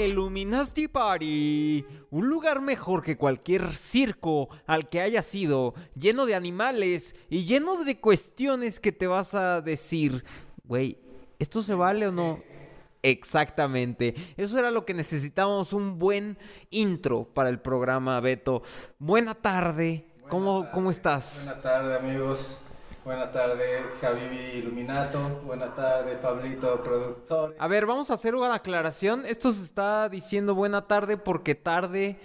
A Illuminati Party, un lugar mejor que cualquier circo al que hayas ido, lleno de animales y lleno de cuestiones que te vas a decir, güey, ¿esto se vale o no? Exactamente, eso era lo que necesitábamos, un buen intro para el programa, Beto. Buena tarde, ¿cómo, ¿cómo estás? Buena tarde, amigos. Buena tarde, Javibi Iluminato. Buena tarde, Pablito, productor. A ver, vamos a hacer una aclaración. Esto se está diciendo buena tarde porque tarde,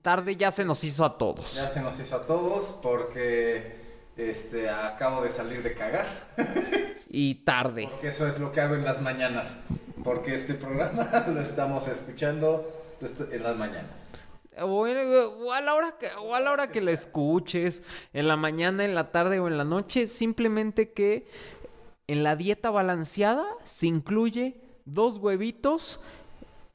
tarde ya se nos hizo a todos. Ya se nos hizo a todos porque este, acabo de salir de cagar. Y tarde. Porque eso es lo que hago en las mañanas. Porque este programa lo estamos escuchando en las mañanas. O, o a la hora que, o a la hora que la escuches, en la mañana, en la tarde o en la noche, simplemente que en la dieta balanceada se incluye dos huevitos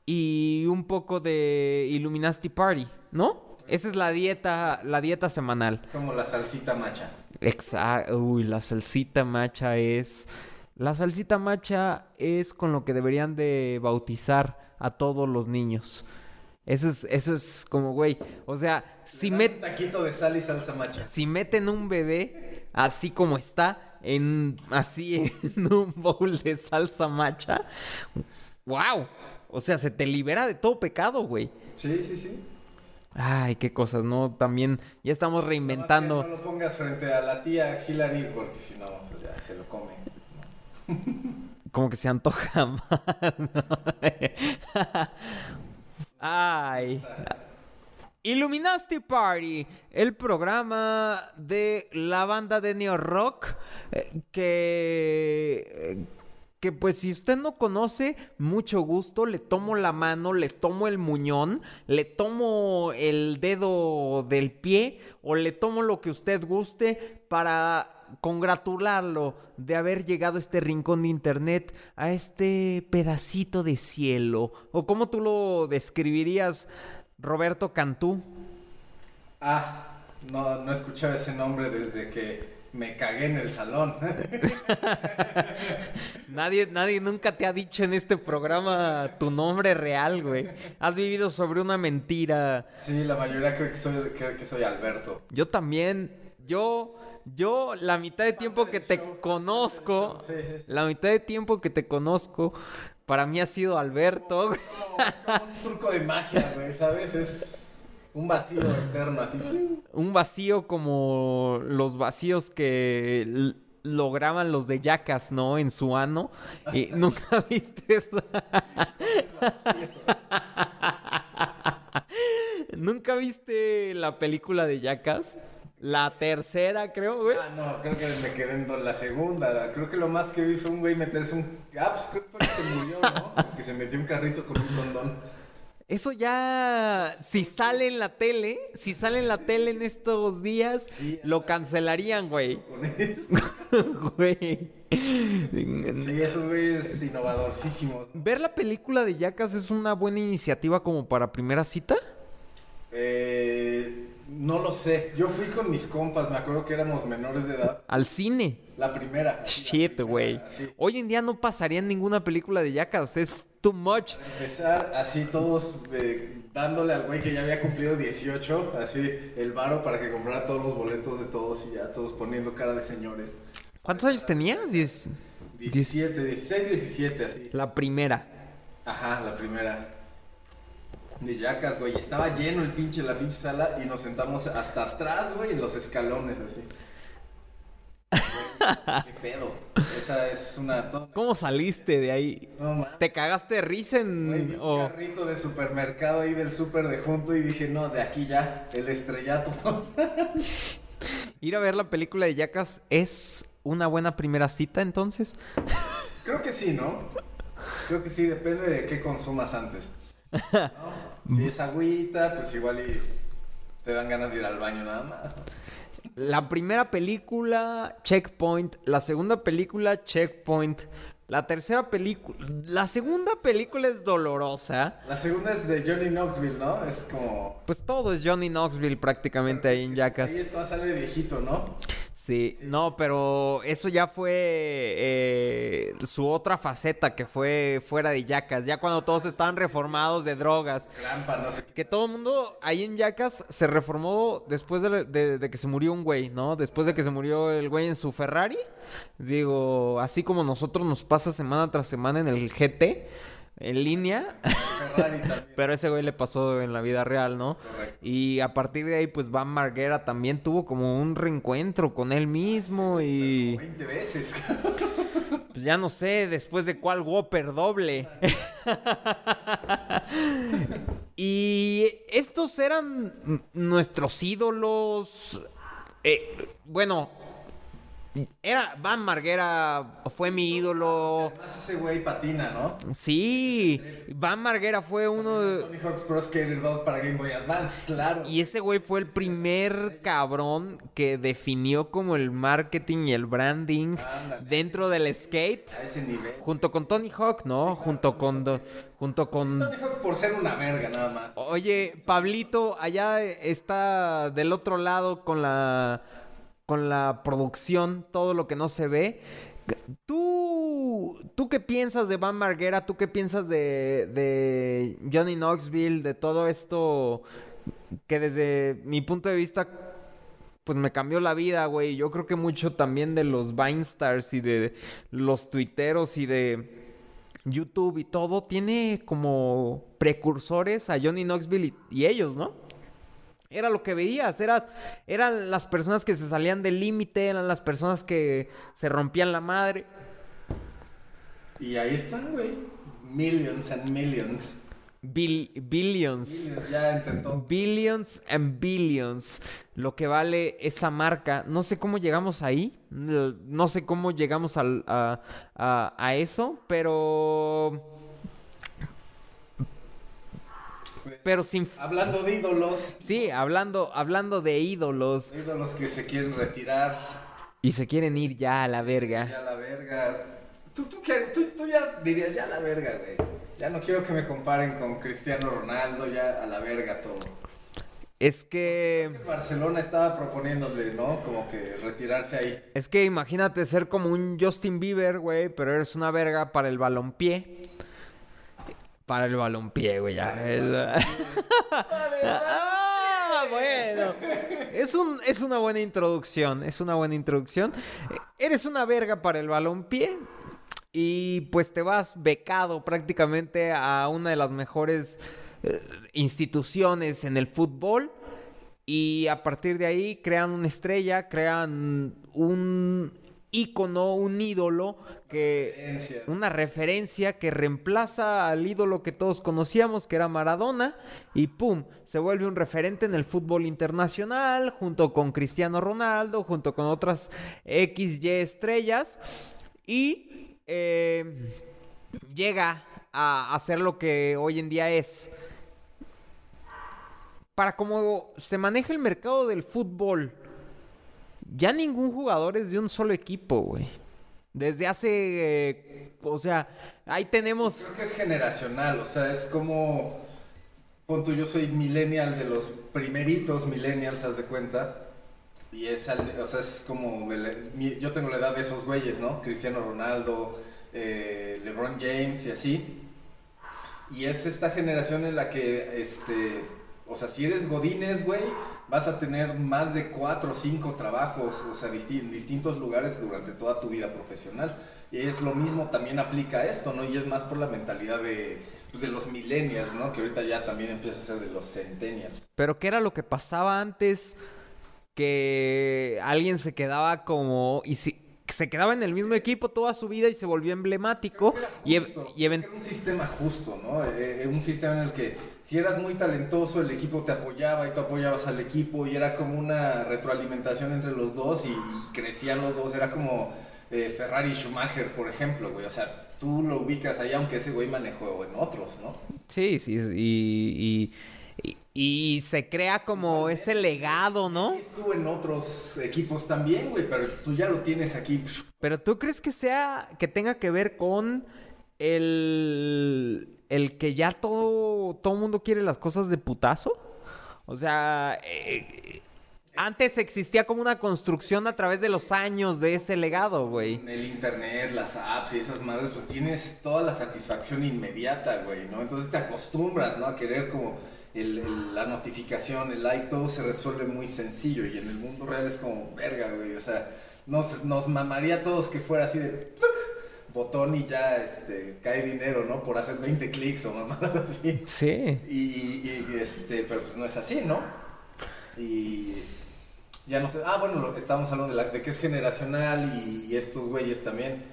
y un poco de Illuminati Party, ¿no? Esa es la dieta, la dieta semanal. Como la salsita macha. Exacto. Uy, la salsita macha es. La salsita macha es con lo que deberían de bautizar a todos los niños. Eso es, eso es como, güey. O sea, si meten. taquito de sal y salsa macha. Si meten un bebé así como está, en así en un bowl de salsa macha. ¡Wow! O sea, se te libera de todo pecado, güey. Sí, sí, sí. Ay, qué cosas, ¿no? También ya estamos reinventando. No, lo pongas frente a la tía Hillary porque si no, pues ya se lo come. Como que se antoja más. Ay. Illuminati Party, el programa de la banda de Neo Rock eh, que eh, que pues si usted no conoce, mucho gusto, le tomo la mano, le tomo el muñón, le tomo el dedo del pie o le tomo lo que usted guste para congratularlo de haber llegado a este rincón de internet, a este pedacito de cielo. ¿O cómo tú lo describirías, Roberto Cantú? Ah, no, no escuchaba ese nombre desde que me cagué en el salón. nadie, nadie nunca te ha dicho en este programa tu nombre real, güey. Has vivido sobre una mentira. Sí, la mayoría cree que soy, que soy Alberto. Yo también. Yo, yo, la mitad de tiempo que te conozco, la mitad de tiempo que te conozco, para mí ha sido Alberto. es como un truco de magia, güey, ¿sabes? Es un vacío eterno, así. Un vacío como los vacíos que lograban los de Yacas, ¿no? En su ano. Y nunca viste eso. ¿Nunca viste la película de Yacas? La tercera, creo, güey. Ah, no, creo que me quedé en la segunda. Creo que lo más que vi fue un güey meterse un. Ah, pues creo que fue que se murió, ¿no? que se metió un carrito con un condón. Eso ya, si sale en la tele, si sale en la tele en estos días, lo cancelarían, güey. Con eso. güey. Sí, esos güeyes innovadorcísimos. ¿Ver la película de Yacas es una buena iniciativa como para primera cita? Eh, no lo sé. Yo fui con mis compas, me acuerdo que éramos menores de edad. Al cine. La primera. Shit, güey. Hoy en día no pasaría en ninguna película de Yacas. Es too much. empezar así todos eh, dándole al güey que ya había cumplido 18, así el varo para que comprara todos los boletos de todos y ya todos poniendo cara de señores. ¿Cuántos años tenías? 17, 16, 17, así. La primera. Ajá, la primera. De Yacas, güey. Estaba lleno el pinche, la pinche sala y nos sentamos hasta atrás, güey, en los escalones, así. ¿Qué pedo? Esa es una... ¿Cómo saliste de ahí? ¿Te cagaste de risa en...? un carrito de supermercado ahí del super de junto y dije, no, de aquí ya, el estrellato. Ir a ver la película de Yacas es una buena primera cita, entonces. Creo que sí, ¿no? Creo que sí, depende de qué consumas antes. Si es agüita, pues igual y te dan ganas de ir al baño nada más. La primera película, Checkpoint. La segunda película, Checkpoint. La tercera película. La segunda película es dolorosa. La segunda es de Johnny Knoxville, ¿no? Es como. Pues todo es Johnny Knoxville prácticamente ahí en Jackass. Sí, es cuando sale de viejito, ¿no? Sí, no, pero eso ya fue eh, su otra faceta que fue fuera de Yacas, ya cuando todos estaban reformados de drogas. Grampa, no sé qué. Que todo el mundo ahí en Yacas se reformó después de, de- de que se murió un güey, ¿no? Después de que se murió el güey en su Ferrari. Digo, así como nosotros nos pasa semana tras semana en el GT, en línea. Pero ese güey le pasó en la vida real, ¿no? Correcto. Y a partir de ahí, pues Van Marguera también tuvo como un reencuentro con él mismo y 20 veces. pues ya no sé después de cuál Whopper doble. y estos eran nuestros ídolos. Eh, bueno, era Van Marguera fue mi ídolo. Además ese güey patina, ¿no? Sí, Van Marguera fue uno de... Tony Hawk's Pro Skater 2 para Game Boy Advance, claro. Y ese güey fue el primer cabrón que definió como el marketing y el branding Ándale, dentro del skate. A ese nivel. Junto con Tony Hawk, ¿no? Junto con... do- Junto con... Tony Hawk por ser una verga nada más. Oye, Pablito, allá está del otro lado con la... Con la producción, todo lo que no se ve. ¿Tú, ¿Tú qué piensas de Van Marguera? ¿Tú qué piensas de, de Johnny Knoxville? De todo esto que desde mi punto de vista, pues me cambió la vida, güey. Yo creo que mucho también de los Vinestars y de los tuiteros y de YouTube y todo tiene como precursores a Johnny Knoxville y ellos, ¿no? Era lo que veías, eras, eran las personas que se salían del límite, eran las personas que se rompían la madre. Y ahí están, güey. Millions and millions. Bil- billions. Millions ya todo. Billions and billions. Lo que vale esa marca. No sé cómo llegamos ahí. No sé cómo llegamos al- a, a- a eso. Pero. Pues, Pero sin. Hablando de ídolos. Sí, hablando, hablando de ídolos. Ídolos que se quieren retirar. Y se quieren ir ya a la verga. Ya la verga. Tú, tú, tú- tú ya dirías, ya la verga, güey. Ya no quiero que me comparen con Cristiano Ronaldo, ya a la verga todo. Es que. Barcelona estaba proponiéndole, ¿no? Como que retirarse ahí. Es que imagínate ser como un Justin Bieber, güey, pero eres una verga para el balompié. Para el balompié, güey, ya. Ah, bueno. Es, un, es una buena introducción, es una buena introducción. Eres una verga para el balompié y pues te vas becado prácticamente a una de las mejores eh, instituciones en el fútbol y a partir de ahí crean una estrella, crean un ícono, un ídolo que Referencia. una referencia que reemplaza al ídolo que todos conocíamos, que era Maradona, y pum, se vuelve un referente en el fútbol internacional, junto con Cristiano Ronaldo, junto con otras XY estrellas, y eh, llega a hacer lo que hoy en día es. Para cómo se maneja el mercado del fútbol, ya ningún jugador es de un solo equipo, güey. Desde hace, eh, o sea, ahí tenemos... Creo que es generacional, o sea, es como. Pon tú, yo soy millennial de los primeritos millennials, haz de cuenta. Y es, o sea, es como. yo tengo la edad de esos güeyes, ¿no? Cristiano Ronaldo, eh, LeBron James y así. Y es esta generación en la que, este. O sea, si eres Godínez, güey, vas a tener más de cuatro o cinco trabajos, o sea, disti- distintos lugares durante toda tu vida profesional. Y es lo mismo, también aplica a esto, ¿no? Y es más por la mentalidad de, pues, de los millennials, ¿no? Que ahorita ya también empieza a ser de los centennials. Pero ¿qué era lo que pasaba antes? Que alguien se quedaba como... Y si, se quedaba en el mismo equipo toda su vida y se volvió emblemático. Y, ev- y un sistema justo, ¿no? Eh, eh, un sistema en el que si eras muy talentoso, el equipo te apoyaba y tú apoyabas al equipo y era como una retroalimentación entre los dos y, y crecían los dos. Era como eh, Ferrari y Schumacher, por ejemplo, güey. O sea, tú lo ubicas ahí, aunque ese güey manejó en otros, ¿no? Sí, sí, y, y, y- se crea como ese legado, ¿no? Sí estuvo en otros equipos también, güey, pero tú ya lo tienes aquí. Pero ¿tú crees que sea, que tenga que ver con el, el que ya todo, todo mundo quiere las cosas de putazo? O sea, eh, antes existía como una construcción a través de los años de ese legado, güey. El internet, las apps y esas madres, pues tienes toda la satisfacción inmediata, güey, ¿no? Entonces te acostumbras, ¿no? A querer como el, la notificación, el like, todo se resuelve muy sencillo y en el mundo real es como verga, güey, o sea, nos, nos mamaría a todos que fuera así de botón y ya este, cae dinero, ¿no? Por hacer 20 clics o mamadas así. Sí. Y, y, este, pero pues no es así, ¿no? Y ya no sé. Ah, bueno, estamos hablando de, la, de que es generacional y, y estos güeyes también.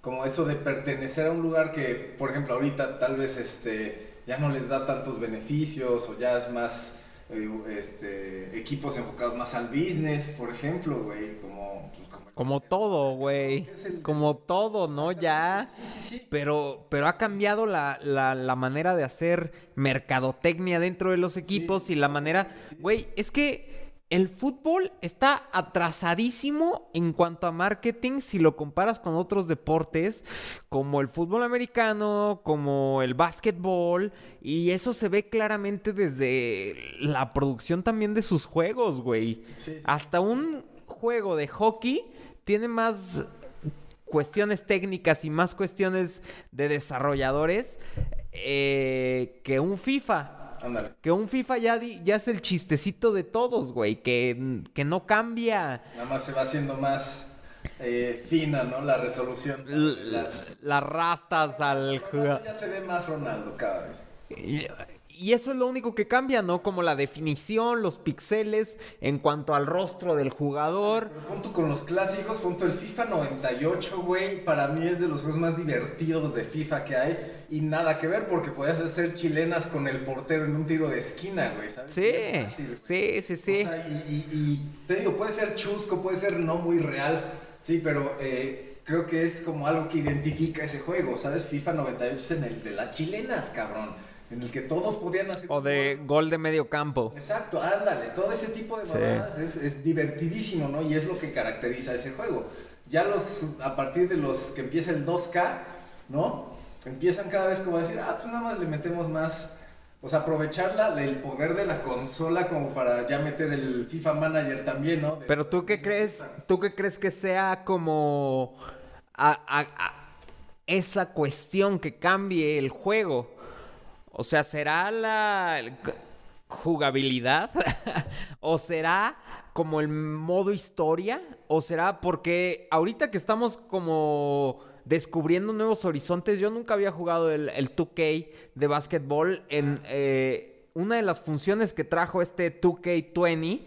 Como eso de pertenecer a un lugar que, por ejemplo, ahorita tal vez este, ya no les da tantos beneficios o ya es más eh, este, equipos enfocados más al business, por ejemplo, güey, como... Pues, como, como todo, güey. Como todo, ¿no? Ya. Sí, sí, sí. Pero, pero ha cambiado la, la, la, manera de hacer mercadotecnia dentro de los equipos y la manera... Güey, es que el fútbol está atrasadísimo en cuanto a marketing si lo comparas con otros deportes como el fútbol americano, como el básquetbol y eso se ve claramente desde la producción también de sus juegos, güey. Sí, sí. Hasta un juego de hockey tiene más cuestiones técnicas y más cuestiones de desarrolladores eh, que un FIFA. Ándale. Que un FIFA ya, di, ya es el chistecito de todos, güey. Que, que no cambia. Nada más se va haciendo más eh, fina, ¿no? La resolución. Las, las rastas al. Ya se ve más Ronaldo cada vez. Y, eso es lo único que cambia, ¿no? Como la definición, los píxeles en cuanto al rostro del jugador. Punto con los clásicos, punto el FIFA 98, güey, para mí es de los juegos más divertidos de FIFA que hay. Y nada que ver porque podías hacer chilenas con el portero en un tiro de esquina, güey, ¿sabes? Sí, fácil, sí, sí, sí. O sea, y, y, y, te digo, puede ser chusco, puede ser no muy real, sí, pero... Eh, creo que es como algo que identifica ese juego, ¿sabes? FIFA 98 es en el de las chilenas, cabrón en el que todos podían hacer. O de gol. gol de medio campo. Exacto, ándale. Todo ese tipo de mamadas sí. es, es, divertidísimo, ¿no? Y es lo que caracteriza ese juego. Ya los, a partir de los que empieza el 2K, ¿no? Empiezan cada vez como a decir, ah, pues nada más le metemos más. O sea, aprovechar la, el poder de la consola como para ya meter el FIFA Manager también, ¿no? De Pero tú qué crees, tú qué crees que sea como a, a, a esa cuestión que cambie el juego. O sea, ¿será la jugabilidad? ¿O será como el modo historia? ¿O será porque ahorita que estamos como descubriendo nuevos horizontes, yo nunca había jugado el, el 2K de básquetbol en eh, una de las funciones que trajo este 2K20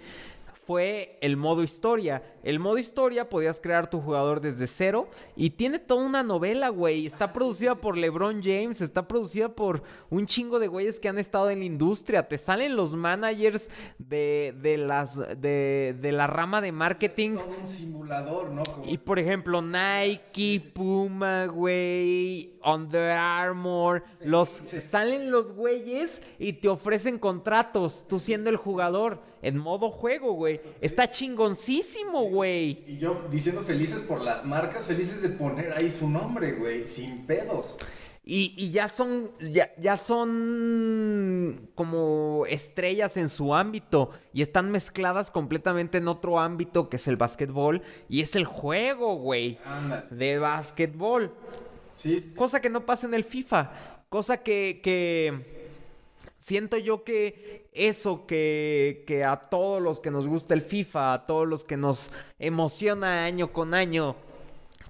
fue el modo historia. El modo historia podías crear tu jugador desde cero y tiene toda una novela, güey. Está ah, producida sí, sí. por LeBron James, está producida por un chingo de güeyes que han estado en la industria. Te salen los managers de, de las de, de, la rama de marketing. Es todo un simulador, ¿no? Como... Y por ejemplo, Nike, Puma, güey, Under Armour, los salen los güeyes y te ofrecen contratos, tú siendo el jugador en modo juego, güey. Está chingoncísimo, güey. Y yo diciendo felices por las marcas, felices de poner ahí su nombre, güey, sin pedos. Y, y, ya son, ya, ya son como estrellas en su ámbito y están mezcladas completamente en otro ámbito que es el básquetbol y es el juego, güey, de básquetbol. Sí, sí. Cosa que no pasa en el FIFA, cosa que, que siento yo que eso que, que, a todos los que nos gusta el FIFA, a todos los que nos emociona año con año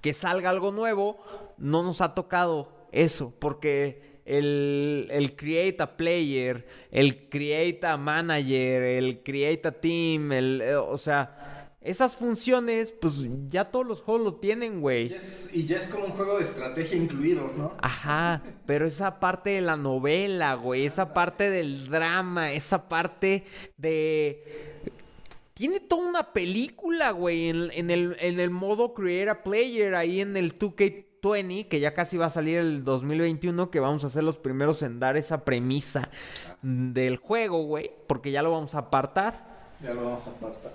que salga algo nuevo, no nos ha tocado eso, porque el, el create a player, el create a manager, el create a team, el, eh, o sea, esas funciones, pues ya todos los juegos lo tienen, güey. Y, y, ya es como un juego de estrategia incluido, ¿no? Ajá, pero esa parte de la novela, güey, esa parte del drama, esa parte de... Tiene toda una película, güey, en, en, el, en el modo Create a Player, ahí en el 2K20, que ya casi va a salir el 2021, que vamos a ser los primeros en dar esa premisa del juego, güey, porque ya lo vamos a apartar. Ya lo vamos a apartar.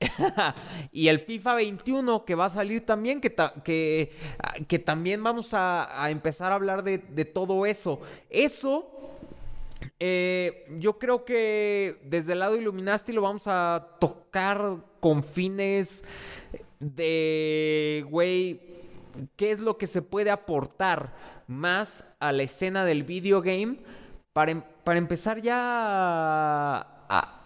y el FIFA 21 que va a salir también, que, que, también vamos a, empezar a hablar de, todo eso. Eso Eh, yo creo que desde el lado Illuminati lo vamos a tocar con fines de, güey, qué es lo que se puede aportar más a la escena del videogame para, em- para empezar ya a-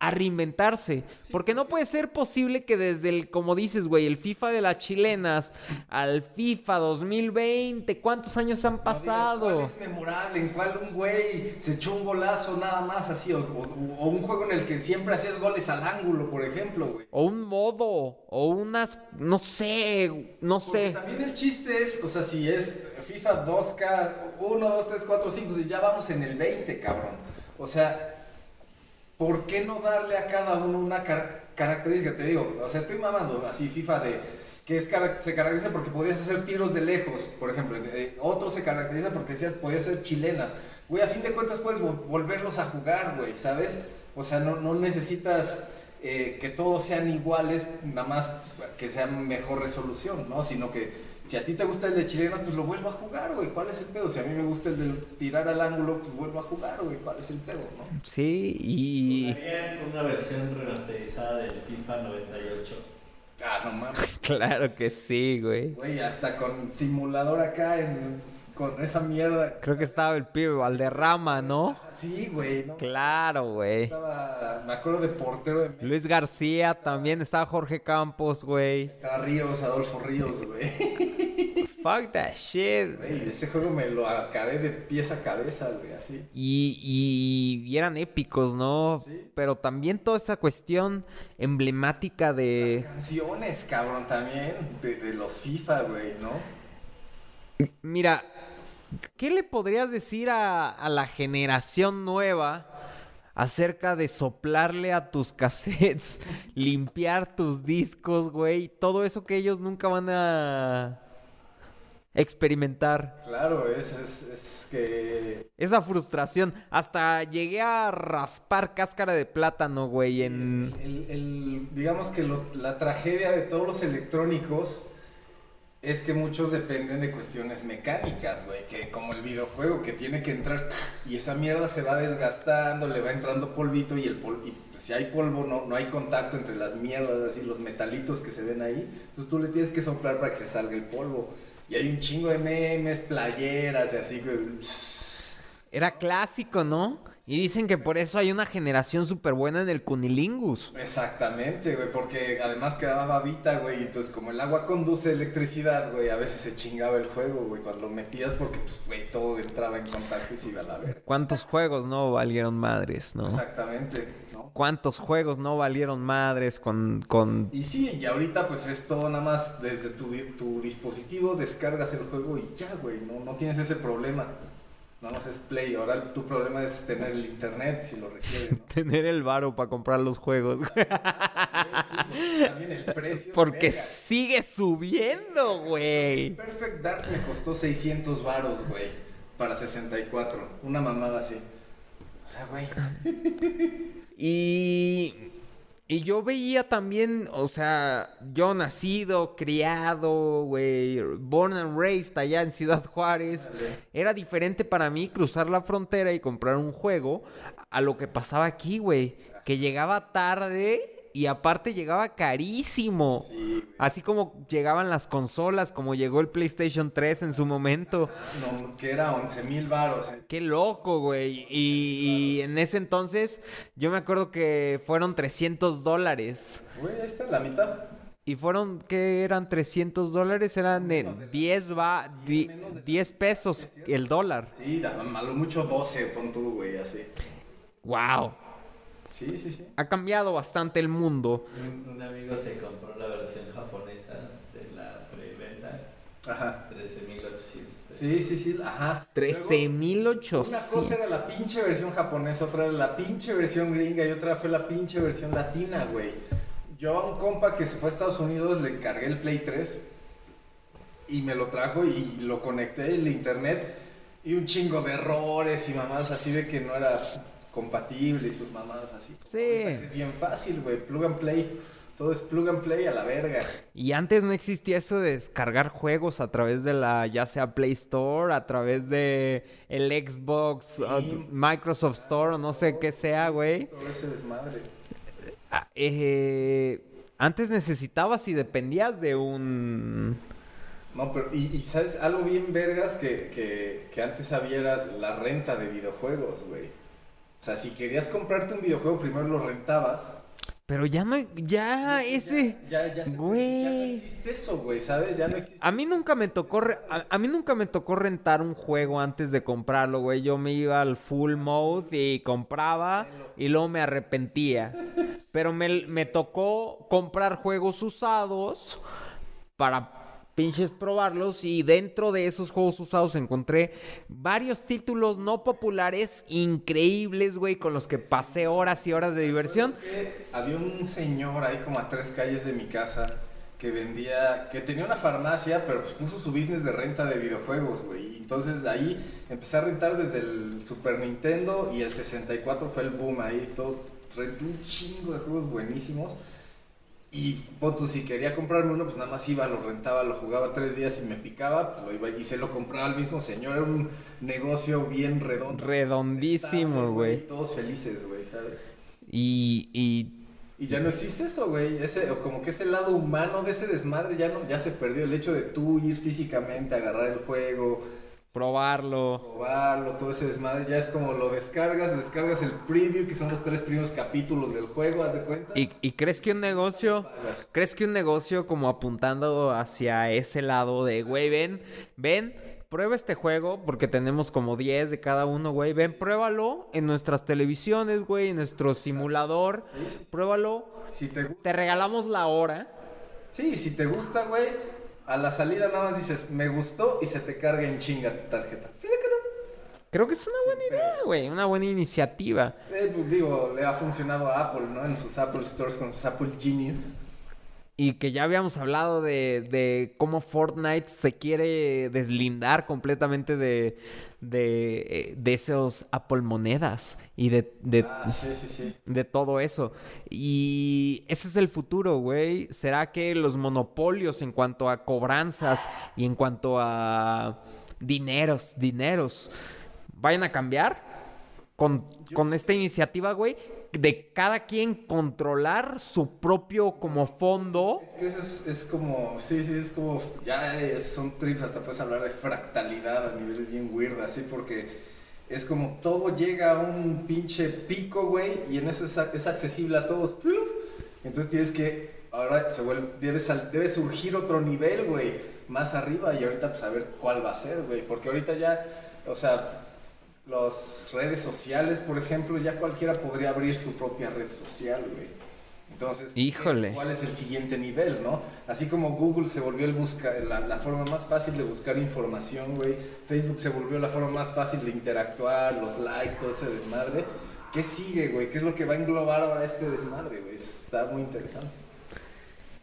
a reinventarse. Porque no puede ser posible que desde el, como dices, güey, el FIFA de las chilenas al FIFA 2020, ¿cuántos años han No digas, pasado? ¿Cuál es memorable? ¿En cuál un güey se echó un golazo nada más así? O, o- o un juego en el que siempre hacías goles al ángulo, por ejemplo, güey. O un modo, o unas, no sé, no Porque sé. también el chiste es, o sea, si es FIFA 2K, 1, 2, 3, 4, 5, si ya vamos en el 20, cabrón. O sea, ¿por qué no darle a cada uno una car- característica? Te digo, o sea, estoy mamando así FIFA de que se caracteriza porque podías hacer tiros de lejos, por ejemplo. eh, otro se caracteriza porque decías, podías ser chilenas. Güey, a fin de cuentas puedes vol- volverlos a jugar, güey, ¿sabes? O sea, no, no necesitas eh, que todos sean iguales, nada más que sean mejor resolución, ¿no? Sino que si a ti te gusta el de chilenas, pues lo vuelvo a jugar, güey. ¿Cuál es el pedo? Si a mí me gusta el de tirar al ángulo, pues vuelvo a jugar, güey. ¿Cuál es el pedo, no? Sí, y... Una versión remasterizada del FIFA 98. Ah, no mames. Claro que sí, güey. Güey, hasta con simulador acá en, con esa mierda. Creo que estaba el pibe Valderrama, ¿no? Sí, güey, ¿no? Claro, güey. Estaba, me acuerdo de portero de México. Luis García también, estaba Jorge Campos, güey. Estaba Ríos, Adolfo Ríos, güey. Fuck that shit. Güey, ese juego me lo acabé de pies a cabeza, güey, así. Y, y- y eran épicos, ¿no? Sí. Pero también toda esa cuestión emblemática de... Canciones, cabrón, también, de, de los FIFA, güey, ¿no? Mira, ¿qué le podrías decir a, a la generación nueva acerca de soplarle a tus cassettes, limpiar tus discos, güey? Todo eso que ellos nunca van a experimentar. Claro, es, es, es que... Esa frustración. Hasta llegué a raspar cáscara de plátano, güey, en... El, el- digamos que lo- la tragedia de todos los electrónicos es que muchos dependen de cuestiones mecánicas, güey, que como el videojuego que tiene que entrar y esa mierda se va desgastando, le va entrando polvito y el pol y pues, si hay polvo no, no hay contacto entre las mierdas, así los metalitos que se ven ahí, entonces tú le tienes que soplar para que se salga el polvo. Y hay un chingo de memes, playeras y así, güey. Era clásico, ¿no? Y dicen que por eso hay una generación súper buena en el Cunilingus. Exactamente, güey, porque además quedaba babita, güey, y entonces como el agua conduce electricidad, güey, a veces se chingaba el juego, güey, cuando lo metías porque, pues, güey, todo entraba en contacto y se iba a la verga. ¿Cuántos juegos no valieron madres, no? Exactamente, ¿no? ¿Cuántos juegos no valieron madres con... con... Y sí, y ahorita pues es todo nada más desde tu, tu dispositivo, descargas el juego y ya, güey, no, no tienes ese problema. Nada más es play, ahora tu problema es tener el internet si lo requiere, ¿no? Tener el varo para comprar los juegos, güey. Sí, porque también el precio. Porque sigue subiendo, güey. Perfect Dark me costó 600 varos, güey, para 64. Una mamada así. O sea, güey. Y... Y yo veía también, o sea, yo nacido, criado, güey, born and raised allá en Ciudad Juárez. Era diferente para mí cruzar la frontera y comprar un juego a lo que pasaba aquí, güey. Que llegaba tarde y aparte llegaba carísimo. Sí. Así como llegaban las consolas, como llegó el PlayStation 3 en su momento. No, que era 11 mil varos. eh. Qué loco, güey. Y, y en ese entonces yo me acuerdo que fueron 300 dólares. Güey, ahí está, la mitad. Y fueron, ¿qué eran 300 dólares? Eran de 10, va, di- 10 pesos el dólar. Sí, a lo mucho 12, pon tú, güey, así. ¡Wow! Sí, sí, sí. Ha cambiado bastante el mundo. Un, un amigo se compró la versión japonesa de la preventa, Ajajá. 13.800 pesos. Sí, sí, sí, ajá. Luego, Una cosa 13.800. era la pinche versión japonesa, otra era la pinche versión gringa y otra fue la pinche versión latina, güey. Yo a un compa que se fue a Estados Unidos le encargué el Play 3 y me lo trajo y lo conecté el internet y un chingo de errores y mamadas así de que no era compatible y sus mamadas así. Sí. Es bien fácil, güey, plug and play. Todo es plug and play a la verga. Y antes no existía eso de descargar juegos a través de la, ya sea Play Store, a través de el Xbox, Microsoft Store, o no sé qué sea, güey. Todo ese desmadre. Ah, eh, antes necesitabas y dependías de un... No, pero, y, y sabes, algo bien vergas que, que, que antes había era la renta de videojuegos, güey. O sea, si querías comprarte un videojuego, primero lo rentabas. Pero ya no, ya ese... Ya, ya, se- Güey. ya no existe eso, güey, ¿sabes? Ya no existe. A mí nunca me tocó re- a, a mí nunca me tocó rentar un juego antes de comprarlo, güey. Yo me iba al full mode y compraba y luego me arrepentía. Pero me, me tocó comprar juegos usados para pinches probarlos y dentro de esos juegos usados encontré varios títulos no populares increíbles, güey, con los que pasé horas y horas de diversión. Había un señor ahí como a tres calles de mi casa que vendía, que tenía una farmacia, pero pues puso su business de renta de videojuegos, güey. Entonces de ahí empecé a rentar desde el Super Nintendo y el 64 fue el boom ahí, todo, renté un chingo de juegos buenísimos. Y pon tú, si quería comprarme uno, pues nada más iba, lo rentaba, lo jugaba tres días y me picaba, pues lo iba y se lo compraba al mismo señor. Era un negocio bien redondo. Redondísimo, güey. Todos felices, güey, ¿sabes? Y, y Y ya no existe eso, güey. Ese, o como que ese lado humano de ese desmadre ya no, ya se perdió. El hecho de tú ir físicamente, agarrar el juego, probarlo. probarlo, todo ese desmadre, ya es como lo descargas, descargas el preview, que son los tres primeros capítulos del juego, haz de cuenta. ¿Y, y crees que un negocio, crees que un negocio como apuntando hacia ese lado de, güey, ven, ven, prueba este juego, porque tenemos como 10 de cada uno, güey, ven, pruébalo en nuestras televisiones, güey, en nuestro simulador, Sí, sí, sí. pruébalo, Si te, gu- te regalamos la hora. sí, si te gusta, güey, a la salida nada más dices, me gustó y se te carga en chinga tu tarjeta. Creo que es una buena idea, güey, una buena iniciativa. Eh, pues digo, le ha funcionado a Apple, ¿no? En sus Apple Stores con sus Apple Genius. Y que ya habíamos hablado de, de cómo Fortnite se quiere deslindar completamente de, de, eh, de esos Apple monedas y de, de, Ah, sí, sí, sí. de todo eso. Y ese es el futuro, güey. ¿Será que los monopolios en cuanto a cobranzas y en cuanto a dineros, dineros, vayan a cambiar con, con esta iniciativa, güey? De cada quien controlar su propio como fondo. Es que eso es, como, sí, sí, es como, ya es- son trips, hasta puedes hablar de fractalidad a niveles bien weird, así, porque es como todo llega a un pinche pico, güey, y en eso es, es accesible a todos. Entonces tienes que, ahora se debe, debe surgir otro nivel, güey, más arriba, y ahorita pues a ver cuál va a ser, güey, porque ahorita ya, o sea, las redes sociales, por ejemplo, ya cualquiera podría abrir su propia red social, güey. Entonces, Híjole. ¿cuál es el siguiente nivel, no? Así como Google se volvió el busca, la, la forma más fácil de buscar información, güey. Facebook se volvió la forma más fácil de interactuar, los likes, todo ese desmadre. ¿Qué sigue, güey? ¿Qué es lo que va a englobar ahora este desmadre, güey? Está muy interesante.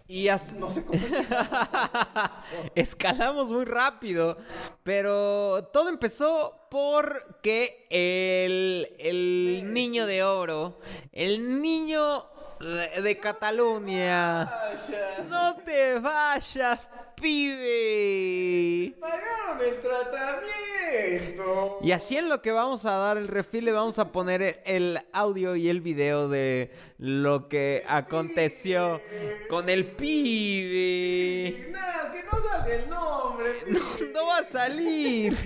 Y así, No sé cómo. escalamos muy rápido. Pero todo empezó porque el, el niño de oro, el niño de, de Cataluña. No te vayas, pibe. ¡Pagaron el tratamiento! Y así en lo que vamos a dar el refil le vamos a poner el audio y el video de lo que aconteció con el pibe. No, que no salga el nombre. No, no va a salir.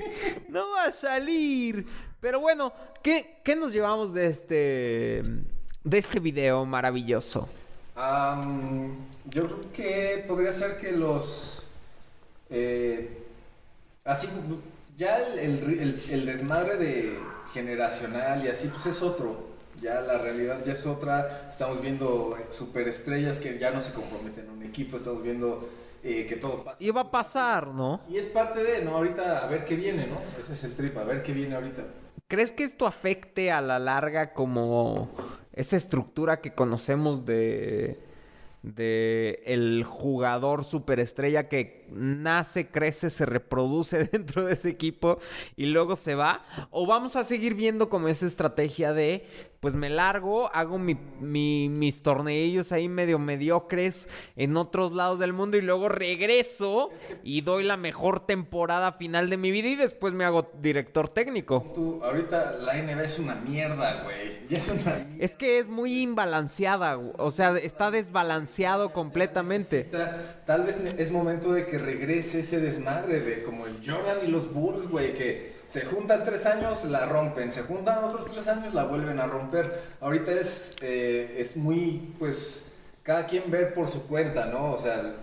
No va a salir. Pero bueno, ¿qué, qué nos llevamos de este de este video maravilloso? Yo creo que podría ser que los. eh, así, ya el, el ri- el- el desmadre de generacional y así, pues es otro. Ya la realidad ya es otra. Estamos viendo superestrellas que ya no se comprometen a un equipo. Estamos viendo eh, que todo pasa. Y va a pasar, ¿no? Y es parte de, ¿no? Ahorita a ver qué viene, ¿no? Ese es el trip, a ver qué viene ahorita. ¿Crees que esto afecte a la larga como esa estructura que conocemos de de el jugador superestrella que nace, crece, se reproduce dentro de ese equipo y luego se va? ¿O vamos a seguir viendo como esa estrategia de pues me largo, hago mi, mi- mis torneillos ahí medio mediocres en otros lados del mundo y luego regreso y doy la mejor temporada final de mi vida y después me hago director técnico. Tú, ahorita la NBA es una mierda, güey. Ya es una mierda. Es que es muy imbalanceada, o sea, está desbalanceado completamente. Necesita- Tal vez es momento de que regrese ese desmadre de como el Jordan y los Bulls, güey, que se juntan tres años, la rompen, se juntan otros tres años, la vuelven a romper. Ahorita es, eh, es muy, pues, cada quien ver por su cuenta, ¿no? O sea,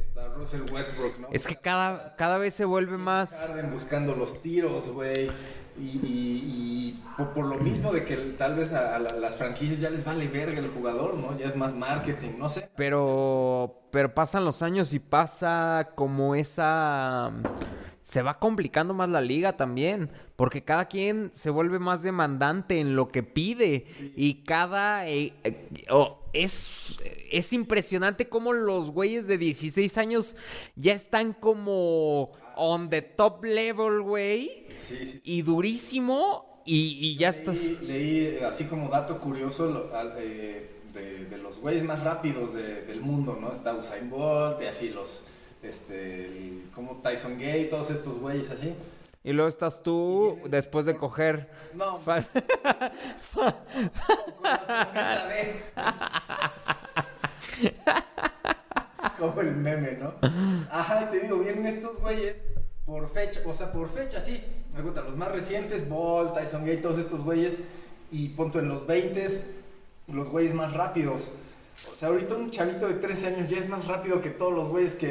está Russell Westbrook, ¿no? Es que cada, cada vez se vuelve más... Harden buscando los tiros, güey. Y, y- y por, lo mismo de que tal vez a, a la- las franquicias ya les vale verga el jugador, ¿no? Ya es más marketing, no sé. Pero, pero pasan los años y pasa como esa... Se va complicando más la liga también, porque cada quien se vuelve más demandante en lo que pide y cada... eh, eh, es, es impresionante cómo los güeyes de 16 años ya están como on the top level, güey, Sí, sí. y durísimo y, y ya estás... Leí, eh, así como dato curioso lo- al- eh, de, de los güeyes más rápidos de- del mundo, ¿no? Está Usain Bolt y así los, este, el- como Tyson Gay, todos estos güeyes así. Y luego estás tú después de coger... No, fa- con la promesa de... Como el meme, ¿no? Ajá, y te digo, vienen estos güeyes por fecha, o sea, por fecha, sí. Cuenta, los más recientes, Bolt, Tyson Gay, todos estos güeyes. Y punto en los 20 los güeyes más rápidos. O sea, ahorita un chavito de 13 años ya es más rápido que todos los güeyes que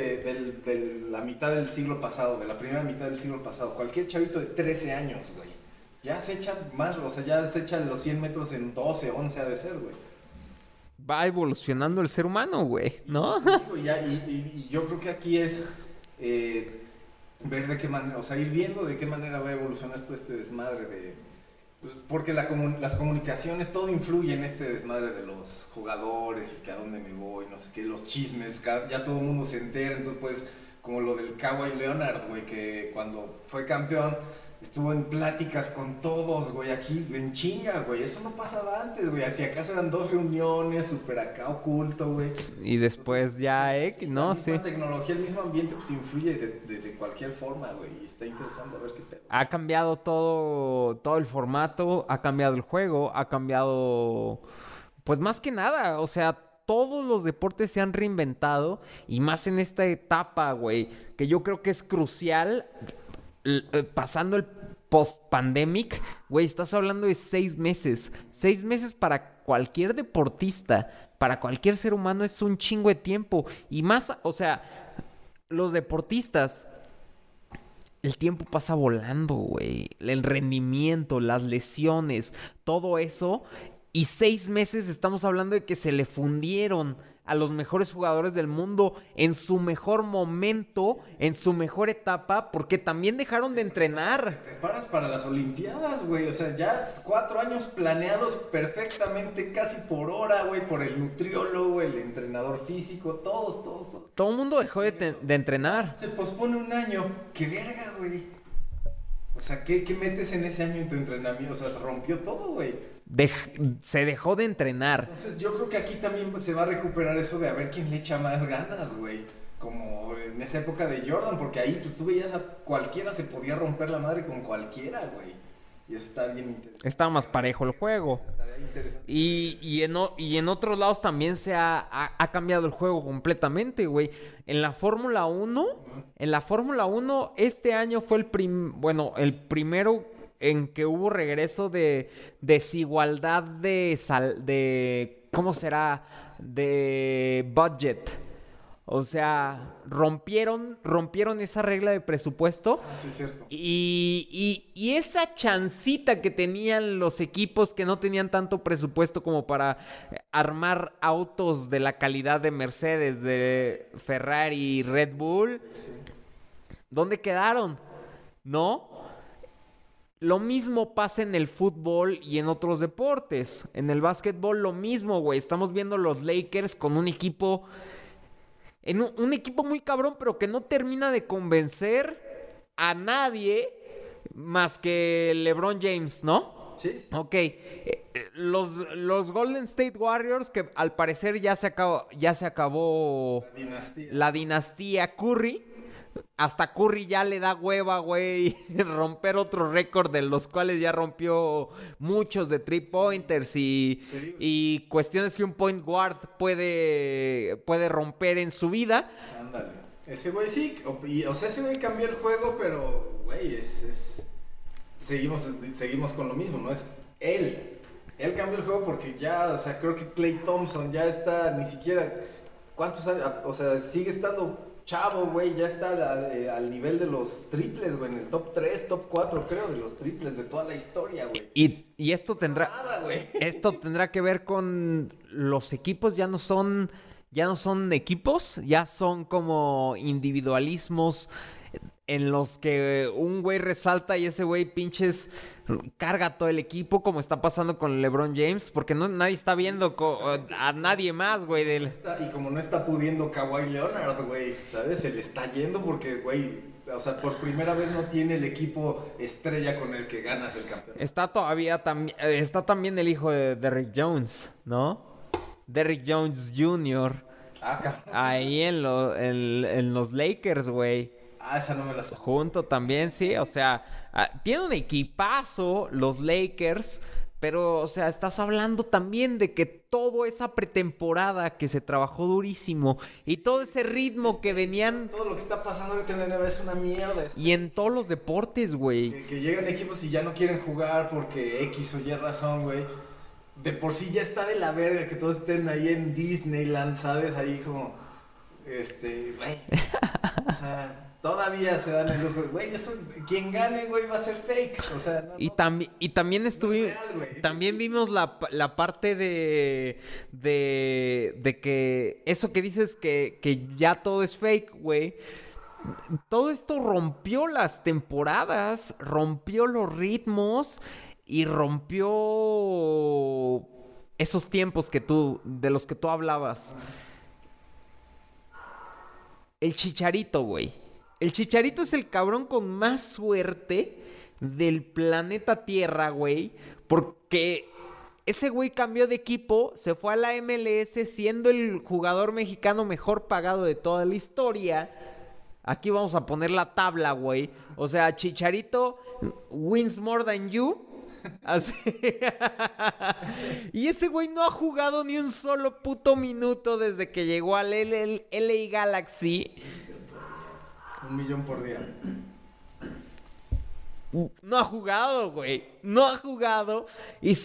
de la mitad del siglo pasado, de la primera mitad del siglo pasado. Cualquier chavito de 13 años, güey. Ya se echa más, o sea, ya se echa los 100 metros en 12, 11 ha de ser, güey. va evolucionando el ser humano, güey, ¿no? Digo, y, ya- y- y- y yo creo que aquí es eh, ver de qué manera, o sea, ir viendo de qué manera va a evolucionar todo este desmadre de... Porque la comun- las comunicaciones, todo influye en este desmadre de los jugadores y que a dónde me voy, no sé qué, los chismes, ya todo el mundo se entera, entonces pues como lo del Kawhi Leonard, güey, que cuando fue campeón estuvo en pláticas con todos, güey, aquí en chinga, güey, eso no pasaba antes, güey, si acaso eran dos reuniones, súper acá oculto, güey. Y después ya, ¿eh? Sí, ¿No? La Sí. misma tecnología, el mismo ambiente, pues influye de, de- de cualquier forma, güey. Y está interesante a ver qué pedo. Ha cambiado todo, todo el formato, ha cambiado el juego, ha cambiado... Pues más que nada, o sea, todos los deportes se han reinventado y más en esta etapa, güey, que yo creo que es crucial, pasando el post-pandemic, güey, estás hablando de seis meses. Seis meses para cualquier deportista, para cualquier ser humano es un chingo de tiempo. Y más, o sea, los deportistas el tiempo pasa volando, güey. El rendimiento, las lesiones, todo eso. Y seis meses estamos hablando de que se le fundieron a los mejores jugadores del mundo en su mejor momento, en su mejor etapa, porque también dejaron de entrenar. Preparas para las Olimpiadas, güey. O sea, ya cuatro años planeados perfectamente, casi por hora, güey. Por el nutriólogo, el entrenador físico, todos, todos, todos. Todo el mundo dejó de, te- de entrenar. Se pospone un año. ¡Qué verga, güey! O sea, ¿qué, ¿qué metes en ese año en tu entrenamiento? O sea, se rompió todo, güey. Dej- se dejó de entrenar. Entonces yo creo que aquí también se va a recuperar eso de a ver quién le echa más ganas, güey. Como en esa época de Jordan, porque ahí pues tú veías a cualquiera se podía romper la madre con cualquiera, güey. Y eso está bien interesante. Estaba más parejo el juego. Y, y, en, o- y en otros lados también se ha, ha- ha cambiado el juego completamente, güey. En la Fórmula 1, en la Fórmula 1, este año fue el prim, bueno, el primero en que hubo regreso de desigualdad de sal, de ¿cómo será? de budget. O sea, rompieron, rompieron esa regla de presupuesto. Ah, sí, es cierto. Y, y- y esa chancita que tenían los equipos que no tenían tanto presupuesto como para armar autos de la calidad de Mercedes, de Ferrari y Red Bull, ¿dónde quedaron? ¿No? Lo mismo pasa en el fútbol y en otros deportes. En el básquetbol lo mismo, güey. Estamos viendo los Lakers con un equipo en un, un equipo muy cabrón, pero que no termina de convencer a nadie más que LeBron James, ¿no? Sí. Ok. eh, eh, los, los Golden State Warriors, que al parecer ya se acabó, ya se acabó La dinastía. la dinastía Curry. Hasta Curry ya le da hueva, güey, romper otro récord de los cuales ya rompió muchos de three pointers y, y cuestiones que un point guard puede, puede romper en su vida. Ándale. Ese güey sí, o, y- o sea, ese güey cambió el juego, pero, güey, es, es- Seguimos, seguimos con lo mismo, ¿no? Es él. Él cambió el juego porque ya, o sea, creo que Clay Thompson ya está, ni siquiera... ¿Cuántos años? O sea, sigue estando chavo, güey, ya está al, eh, al nivel de los triples, güey, en el top 3, top 4, creo, de los triples de toda la historia, güey. Y, y esto tendrá... Nada. Esto tendrá que ver con los equipos ya no son ya no son equipos, ya son como individualismos en los que un güey resalta y ese güey pinches carga todo el equipo como está pasando con LeBron James porque no nadie está viendo a nadie más, güey, del y como no está pudiendo Kawhi Leonard, güey, ¿sabes? Se le está yendo porque, güey, o sea, por primera vez no tiene el equipo estrella con el que ganas el campeonato. Está todavía también está también el hijo de Derrick Jones, ¿no? Derrick Jones Jr. Ah, ahí en, lo- en- en los Lakers, güey. Ah, esa no me la sé. Junto también, sí. O sea, ah, tiene un equipazo los Lakers. Pero, o sea, estás hablando también de que toda esa pretemporada que se trabajó durísimo y todo ese ritmo que venían Todo lo que está pasando ahorita en la NBA es una mierda. Es y en todos los deportes, güey. que, que llegan equipos y ya no quieren jugar porque X o Y razón, güey. De por sí ya está de la verga que todos estén ahí en Disneyland, ¿sabes? Ahí como, este, güey. O sea, todavía se dan el lujo. Güey, eso, quien gane, güey, va a ser fake. O sea, no, Y, no. y también estuvimos. También vimos la, la parte de. de. de que. Eso que dices que, que ya todo es fake, güey. Todo esto rompió las temporadas, rompió los ritmos y rompió esos tiempos que tú. de los que tú hablabas. El chicharito, güey. El chicharito es el cabrón con más suerte del planeta Tierra, güey. Porque ese güey cambió de equipo, se fue a la MLS siendo el jugador mexicano mejor pagado de toda la historia. Aquí vamos a poner la tabla, güey. O sea, Chicharito wins more than you. Así. y ese güey no ha jugado ni un solo puto minuto desde que llegó al LA Galaxy. Un millón por día. No ha jugado, güey. No ha jugado. Y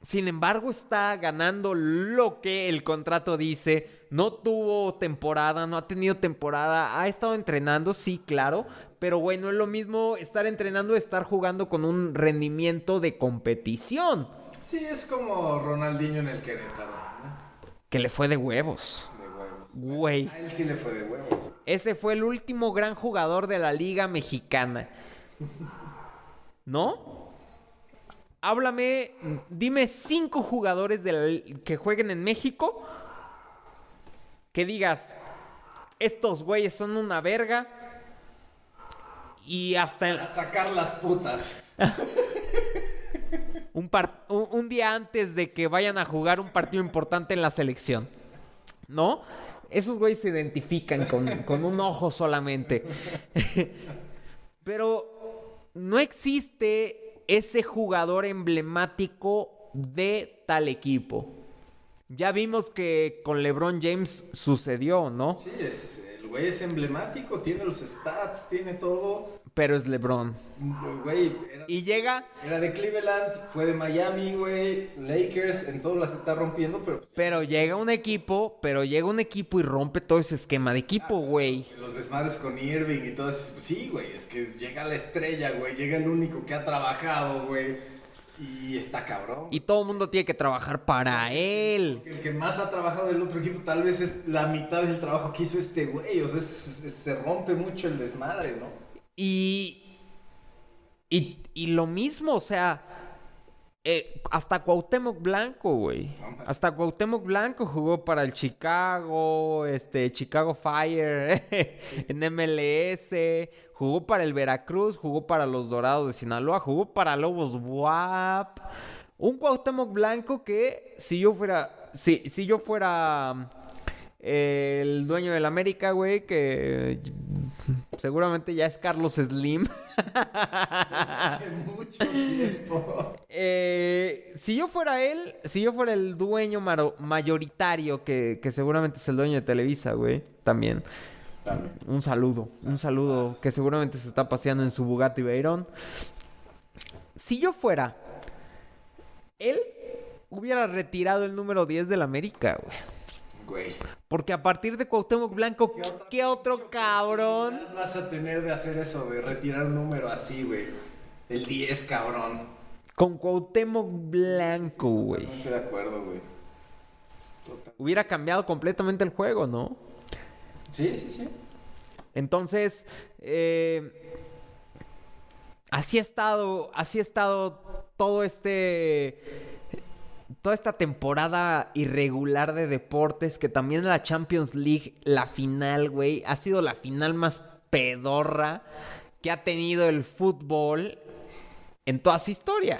sin embargo está ganando lo que el contrato dice. No tuvo temporada, no ha tenido temporada. Ha estado entrenando, sí, claro. Pero, güey, no es lo mismo estar entrenando, estar jugando con un rendimiento de competición. Sí, es como Ronaldinho en el Querétaro, ¿no? Que le fue de huevos. Güey. A él sí le fue de huevos. Ese fue el último gran jugador de la Liga Mexicana. ¿No? Háblame, dime cinco jugadores de la- que jueguen en México que digas, estos güeyes son una verga y hasta en- A sacar las putas. un, par- un- un día antes de que vayan a jugar un partido importante en la selección. ¿No? Esos güeyes se identifican con, con un ojo solamente. Pero no existe ese jugador emblemático de tal equipo. Ya vimos que con LeBron James sucedió, ¿no? Sí, el güey es emblemático, tiene los stats, tiene todo. Pero es LeBron. Güey, era, Y llega, era de Cleveland, fue de Miami, güey. Lakers, en todo las está rompiendo, pero pero llega un equipo, pero llega un equipo y rompe todo ese esquema de equipo, güey. los desmadres con Irving y todo eso. pues sí, güey, es que llega la estrella, güey. Llega el único que ha trabajado, güey. Y está cabrón. Y todo el mundo tiene que trabajar para él. El que más ha trabajado del otro equipo tal vez es la mitad del trabajo que hizo este güey. O sea, es- es- se rompe mucho el desmadre, ¿no? Y, y, y lo mismo, o sea, eh, hasta Cuauhtémoc Blanco, güey. Hasta Cuauhtémoc Blanco jugó para el Chicago, este, Chicago Fire, en MLS, jugó para el Veracruz, jugó para los Dorados de Sinaloa, jugó para Lobos WAP, Un Cuauhtémoc Blanco que si yo fuera, si, si yo fuera eh, el dueño del América, güey, que seguramente ya es Carlos Slim. Hace mucho tiempo. Eh, si yo fuera él, si yo fuera el dueño mayoritario, que, que seguramente es el dueño de Televisa, güey, también. También. Un saludo, un saludo que seguramente se está paseando en su Bugatti Veyron. Si yo fuera, él hubiera retirado el número 10 del América, güey. Güey. Porque a partir de Cuauhtémoc Blanco, ¿qué, otra otro cabrón? vas a tener de hacer eso, de retirar un número así, güey? El 10, cabrón. Con Cuauhtémoc Blanco, güey. No estoy de acuerdo, güey. Hubiera cambiado completamente el juego, ¿no? Sí, sí, sí. Entonces, eh, así ha estado, así ha estado todo este, toda esta temporada irregular de deportes, que también la Champions League, la final, güey, ha sido la final más pedorra que ha tenido el fútbol en toda su historia.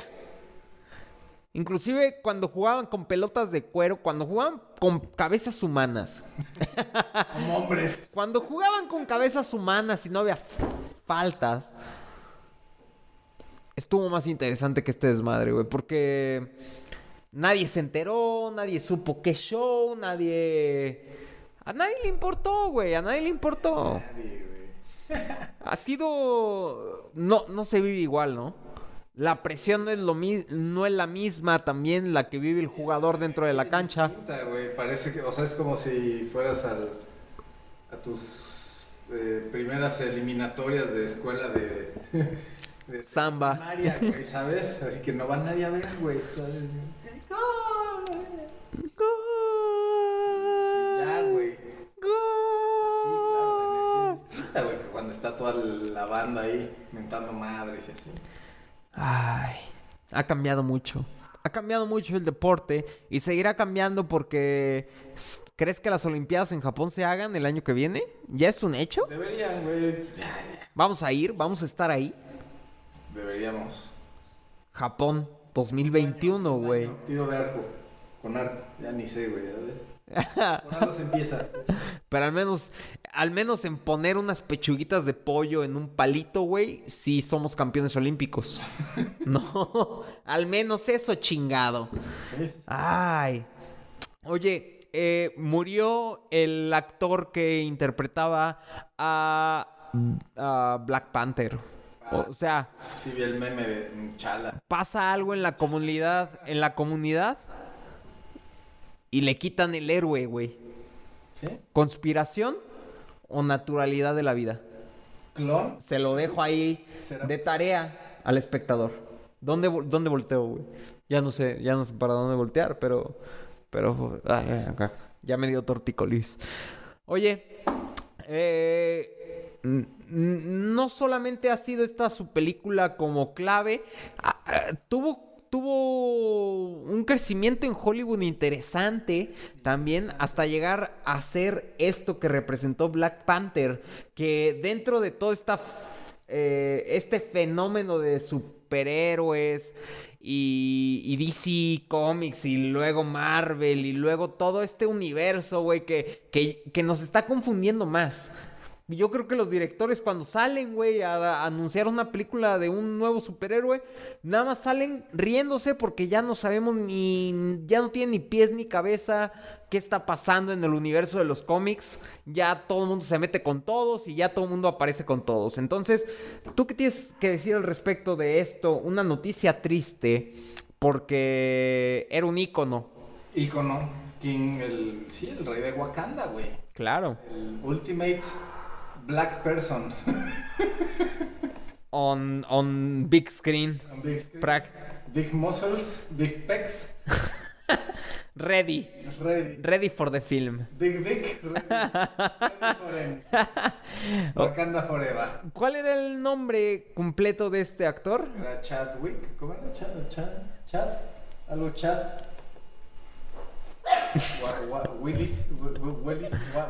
Inclusive cuando jugaban con pelotas de cuero, cuando jugaban con cabezas humanas. Como hombres. Cuando jugaban con cabezas humanas y no había faltas, estuvo más interesante que este desmadre, güey. Porque nadie se enteró, nadie supo qué show, nadie... A nadie le importó, güey, a nadie le importó. Nadie, güey. Ha sido... No, no se vive igual, ¿no? La presión no es, lo mi- no es la misma también la que vive el jugador dentro de la cancha. distinta. Parece que, o sea, es como si fueras al, a tus eh, primeras eliminatorias de escuela de, de Samba. primaria, güey, ¿sabes? Así que no va nadie a ver, güey. Ya, güey. Sí, claro, la energía es distinta, güey, que cuando está toda la banda ahí mentando madres y así. Ay, ha cambiado mucho. Ha cambiado mucho el deporte y seguirá cambiando porque ¿crees que las Olimpiadas en Japón se hagan el año que viene? ¿Ya es un hecho? Deberían, güey. Vamos a ir, vamos a estar ahí. Deberíamos. Japón 2021, Un güey. Tiro de arco. Con arco. Ya ni sé, güey. ¿ya ves? Por algo se empieza. Pero al menos, al menos en poner unas pechuguitas de pollo en un palito, güey, sí somos campeones olímpicos. no, al menos eso chingado. Ay. Oye, eh, murió el actor que interpretaba a, a Black Panther. O sea, Sí, vi el meme de Chala. pasa algo en la comunidad, en la comunidad y le quitan el héroe, güey. ¿Sí? ¿Conspiración o naturalidad de la vida? Clon. Se lo dejo ahí ¿Será? de tarea al espectador. ¿Dónde, dónde volteo, güey? Ya no sé, ya no sé para dónde voltear, pero... Pero... ay, ya me dio torticolis. Oye, eh, no solamente ha sido esta su película como clave, ah, ah, tuvo... Tuvo un crecimiento en Hollywood interesante también hasta llegar a ser esto que representó Black Panther, que dentro de todo esta, eh, este fenómeno de superhéroes y, y DC Comics y luego Marvel y luego todo este universo, güey, que, que, que nos está confundiendo más. Yo creo que los directores cuando salen, güey, a, a anunciar una película de un nuevo superhéroe, nada más salen riéndose porque ya no sabemos ni, ya no tienen ni pies ni cabeza qué está pasando en el universo de los cómics. Ya todo el mundo se mete con todos y ya todo el mundo aparece con todos. Entonces, ¿tú qué tienes que decir al respecto de esto? Una noticia triste porque era un ícono. Ícono. King, el. Sí, el rey de Wakanda, güey. Claro. El ultimate black person. On, on big screen. On big screen. Prac. Big muscles, big pecs. Ready. Ready. Ready for the film. Big dick. Ready, ready for. Wakanda forever. ¿Cuál era el nombre completo de este actor? Era Chadwick. ¿Cómo era? Chad, Chad, Chad. Algo Chad. Willis, Wi- Wi-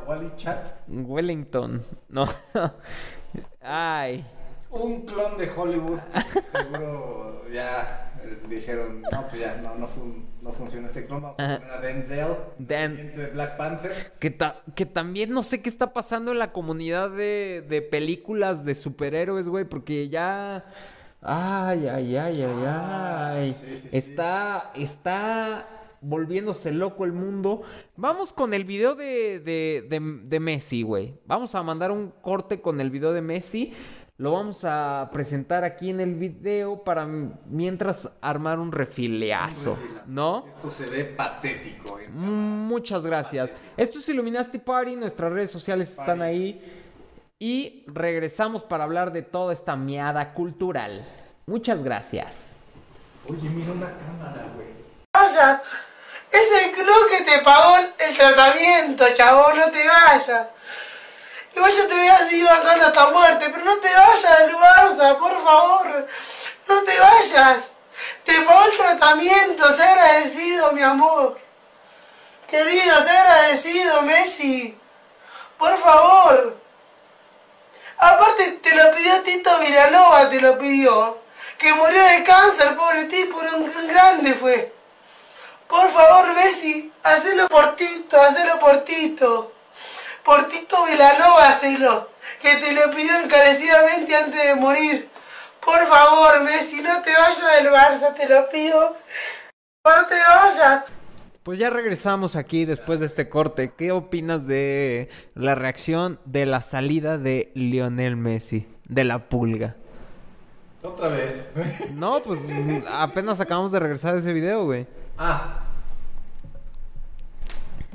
Willis, Chad. Wellington. No. Ay. Un clon de Hollywood. Seguro ya eh, dijeron, no, pues ya, no, no, fun- no funciona este clon, vamos a poner a Denzel, Dan- de Black Panther. Que, ta- que también no sé qué está pasando en la comunidad de, de películas de superhéroes, güey, porque ya... Ay, ay, ay, ay, ay. sí, sí, sí. Está, está volviéndose loco el mundo. Vamos con el video de, de, de- de Messi, güey. Vamos a mandar un corte con el video de Messi. Lo vamos a presentar aquí en el video para mientras armar un refileazo, Un. ¿no? Esto se ve patético. eh. Muchas gracias. Esto es Illuminati Party, nuestras redes sociales están ahí. Y regresamos para hablar de toda esta miada cultural. Muchas gracias. Oye, mira una cámara, güey. Es el club que te pagó el tratamiento, chabón, no te vayas. Igual yo te voy a seguir bancando hasta muerte, pero no te vayas del Barça, por favor. No te vayas. Te pagó el tratamiento, sé agradecido, mi amor. Querido, sé agradecido, Messi. Por favor. Aparte, te lo pidió Tito Villanova, te lo pidió. Que murió de cáncer, pobre tipo, un grande fue. Por favor, Messi, hacelo por Tito, hacelo por Tito. Por Tito Vilanova, hacelo. Que te lo pidió encarecidamente antes de morir. Por favor, Messi, no te vayas del Barça, te lo pido. No te vayas. Pues ya regresamos aquí después de este corte. ¿Qué opinas de la reacción de la salida de Lionel Messi? De la pulga. Otra vez. No, pues apenas acabamos de regresar de ese video, güey. Ah.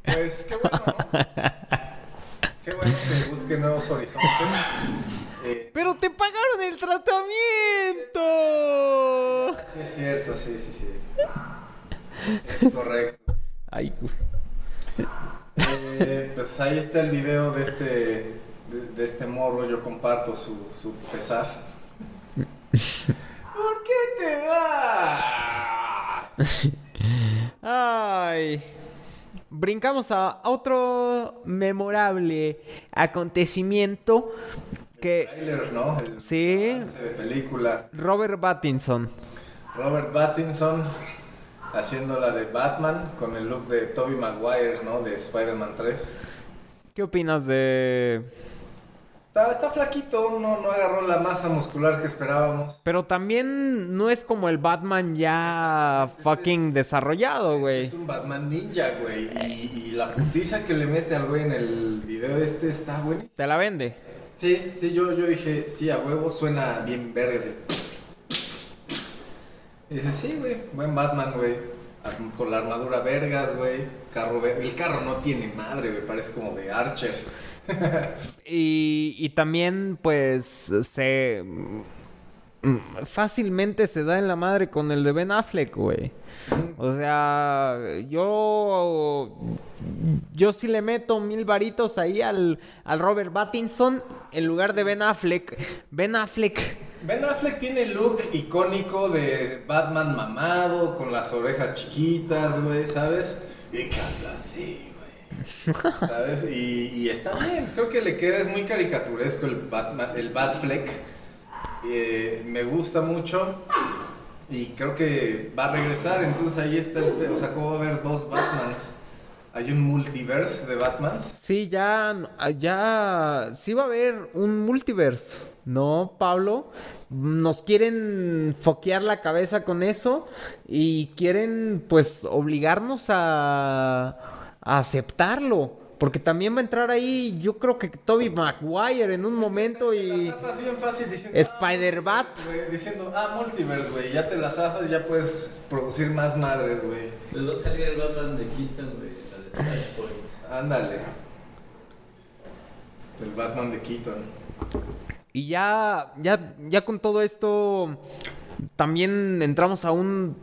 Pues qué bueno, ¿no? Qué bueno que busque nuevos horizontes. Eh, ¡Pero te pagaron el tratamiento! sí, es cierto, sí, sí, sí. Es correcto. Ay, Eh, pues ahí está el video de este, de, de este morro. Yo comparto su, su pesar. ¿Por qué te vas? Ay. Brincamos a otro memorable acontecimiento que Trailer, ¿no? El Sí. de película. Robert Pattinson. Robert Pattinson haciendo la de Batman con el look de Tobey Maguire, ¿no? De Spider-Man 3. ¿Qué opinas de Está, está flaquito, no, no agarró la masa muscular que esperábamos. Pero también no es como el Batman ya este fucking desarrollado, güey. Es un Batman ninja, güey. Y, y la putiza que le mete al güey en el video este está buenísimo. Te la vende. Sí, sí, yo, yo dije, sí, a huevo, suena bien verga. Y dice, sí, güey, buen Batman, güey. Con la armadura vergas, güey. Carro El carro no tiene madre, güey, parece como de Archer. Y, y también, pues, se... Fácilmente se da en la madre con el de Ben Affleck, güey. O sea, yo... Yo sí le meto mil varitos ahí al, al Robert Pattinson en lugar de Ben Affleck. Ben Affleck... Ben Affleck tiene el look icónico de Batman mamado, con las orejas chiquitas, güey, ¿sabes? Y canta así. ¿Sabes? Y, está bien, creo que le queda, es muy caricaturesco el Batman, el Batfleck. Eh, me gusta mucho y creo que va a regresar, entonces ahí está el... O sea, ¿cómo va a haber dos Batmans? Hay un multiverse de Batmans. Sí, ya, ya, sí va a haber un multiverse, ¿no, Pablo? Nos quieren foquear la cabeza con eso y quieren, pues, obligarnos a, a aceptarlo. Porque también va a entrar ahí, yo creo que Toby Maguire en un momento y... zafas bien fácil diciendo... Spider-Bat. ah, güey, Diciendo, ah, multiverse, güey. Ya te la zafas y ya puedes producir más madres, güey. Pues va a salir el Batman de Keaton, güey, la de Flashpoint. Ándale. El Batman de Keaton. Y ya, ya, ya con todo esto, también entramos a un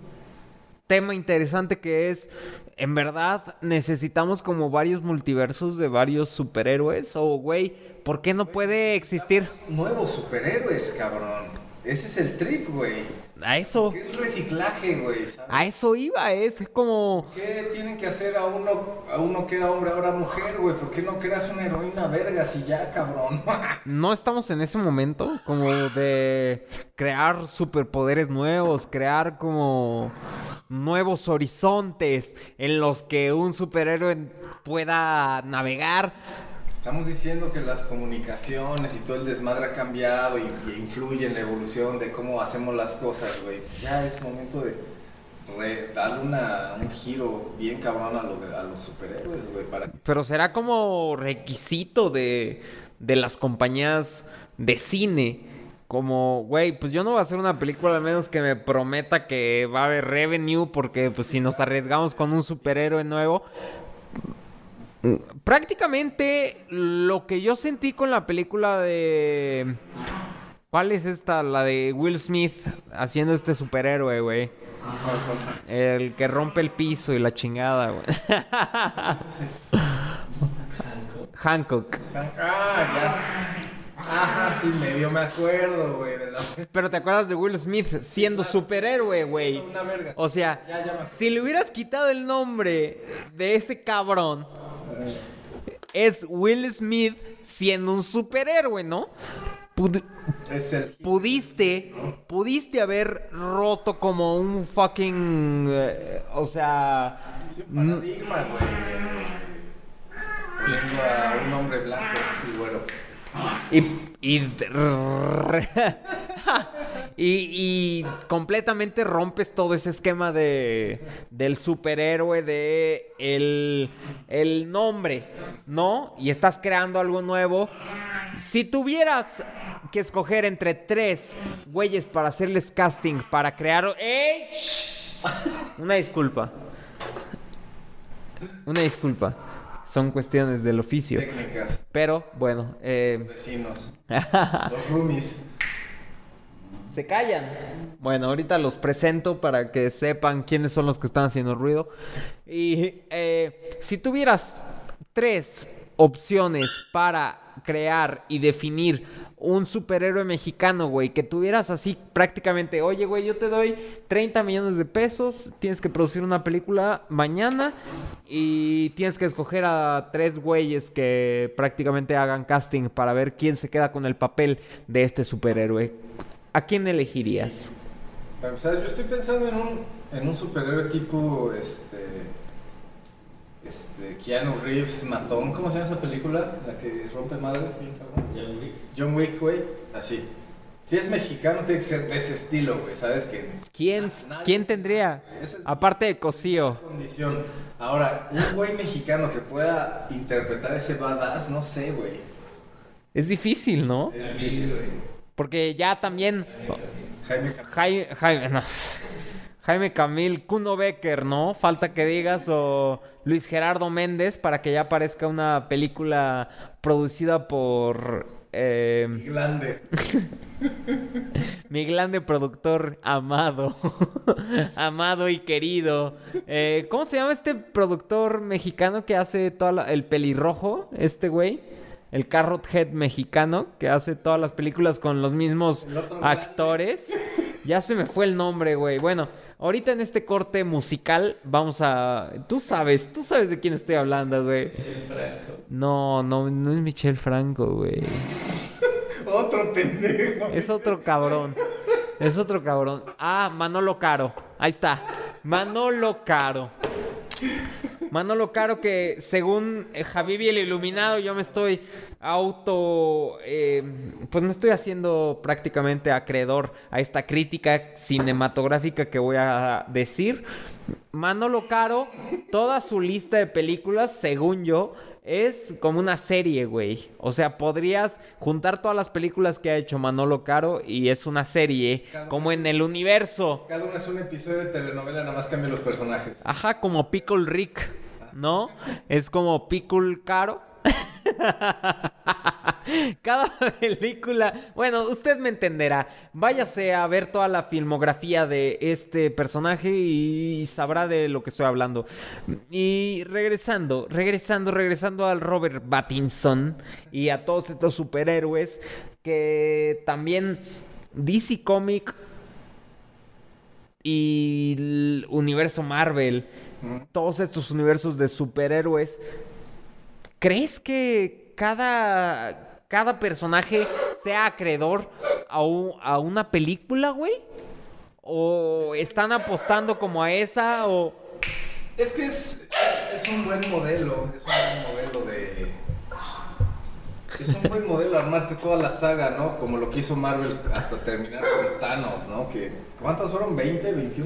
tema interesante que es, en verdad, necesitamos como varios multiversos de varios superhéroes. O, güey, ¿por qué no puede existir? Nuevos superhéroes, cabrón. Ese es el trip, güey. A eso, ¿Qué es reciclaje, güey? ¿sabes? a eso iba, es como... ¿Qué tienen que hacer a uno, a uno que era hombre ahora mujer, güey? ¿Por qué no creas una heroína verga si ya, cabrón? No estamos en ese momento como de crear superpoderes nuevos, crear como nuevos horizontes en los que un superhéroe pueda navegar. Estamos diciendo que las comunicaciones y todo el desmadre ha cambiado y, y influye en la evolución de cómo hacemos las cosas, güey. Ya es momento de re- darle una, un giro bien cabrón a, lo de- a los superhéroes, güey, Pero será como requisito de, de las compañías de cine. Como, güey, pues yo no voy a hacer una película al menos que me prometa que va a haber revenue porque pues si nos arriesgamos con un superhéroe nuevo. Prácticamente lo que yo sentí con la película de... ¿Cuál es esta? La de Will Smith haciendo este superhéroe, güey. El que rompe el piso y la chingada, güey. Hancock. Ah, ya. Ajá, sí, medio me acuerdo, güey, la... Pero te acuerdas de Will Smith siendo superhéroe, güey. O sea, Ya, ya me- si le hubieras quitado el nombre de ese cabrón, es Will Smith siendo un superhéroe, ¿no? Pud- Es el... pudiste, pudiste haber roto como un fucking, eh, o sea, Sí, un paradigma, güey. Poniendo a un hombre blanco y güero. Y, y, y, y completamente rompes todo ese esquema de del superhéroe, de el, el nombre, ¿no? Y estás creando algo nuevo. Si tuvieras que escoger entre tres güeyes para hacerles casting, para crear... Una disculpa. Una disculpa. Son cuestiones del oficio. Técnicas, Pero bueno, eh, vecinos, los roomies. Se callan. Bueno, ahorita los presento para que sepan quiénes son los que están haciendo ruido. Y eh, si tuvieras tres opciones para crear y definir un superhéroe mexicano, güey, que tuvieras así prácticamente, oye, güey, yo te doy 30 millones de pesos, tienes que producir una película mañana y tienes que escoger a tres güeyes que prácticamente hagan casting para ver quién se queda con el papel de este superhéroe. ¿A quién elegirías? Para empezar, yo estoy pensando en un superhéroe tipo, este, este, Keanu Reeves, Matón, ¿cómo se llama esa película? La que rompe madres, bien cabrón. John Wick. John Wick, güey, así. Si es mexicano, tiene que ser de ese estilo, güey, ¿sabes? Que ¿Quién, ¿quién tendría? Es Aparte de Cosío. condición. Ahora, un güey mexicano que pueda interpretar ese badass, no sé, güey. Es difícil, ¿no? Es difícil, güey. Porque ya también Jaime. Jaime, Jaime, no. Jaime Camil, Kuno Becker, ¿no? Falta que digas o Luis Gerardo Méndez para que ya aparezca una película producida por eh, Grande. mi grande productor amado, amado y querido. Eh, ¿Cómo se llama este productor mexicano que hace todo el pelirrojo? Este güey. El Carrot Head mexicano que hace todas las películas con los mismos grande. actores. Ya se me fue el nombre, güey. Bueno, ahorita en este corte musical vamos a... Tú sabes, tú sabes de quién estoy hablando, güey. Franco. No, no, no es Michelle Franco, güey. Otro pendejo. Es otro cabrón. Es otro cabrón. Ah, Manolo Caro. Ahí está. Manolo Caro. Manolo Caro que según eh, Javibi el Iluminado yo me estoy auto... eh, pues me estoy haciendo prácticamente acreedor a esta crítica cinematográfica que voy a decir. Manolo Caro, toda su lista de películas, según yo, es como una serie, güey. O sea, podrías juntar todas las películas que ha hecho Manolo Caro y es una serie, como en el universo. Cada uno es un episodio de telenovela, nada más cambia los personajes. Ajá, como Pickle Rick, ¿no? Es como Pickle Caro. Cada película, bueno, usted me entenderá. Váyase a ver toda la filmografía de este personaje y sabrá de lo que estoy hablando. Y regresando, regresando, regresando al Robert Pattinson y a todos estos superhéroes que también DC Comic y el universo Marvel, todos estos universos de superhéroes, ¿crees que cada, cada personaje sea acreedor a, a una película, güey? ¿O están apostando como a esa? ¿O Es que es, un buen modelo, es un buen modelo de... Es un buen modelo armarte toda la saga, ¿no? Como lo que hizo Marvel hasta terminar con Thanos, ¿no? ¿Cuántas fueron? ¿20? ¿21?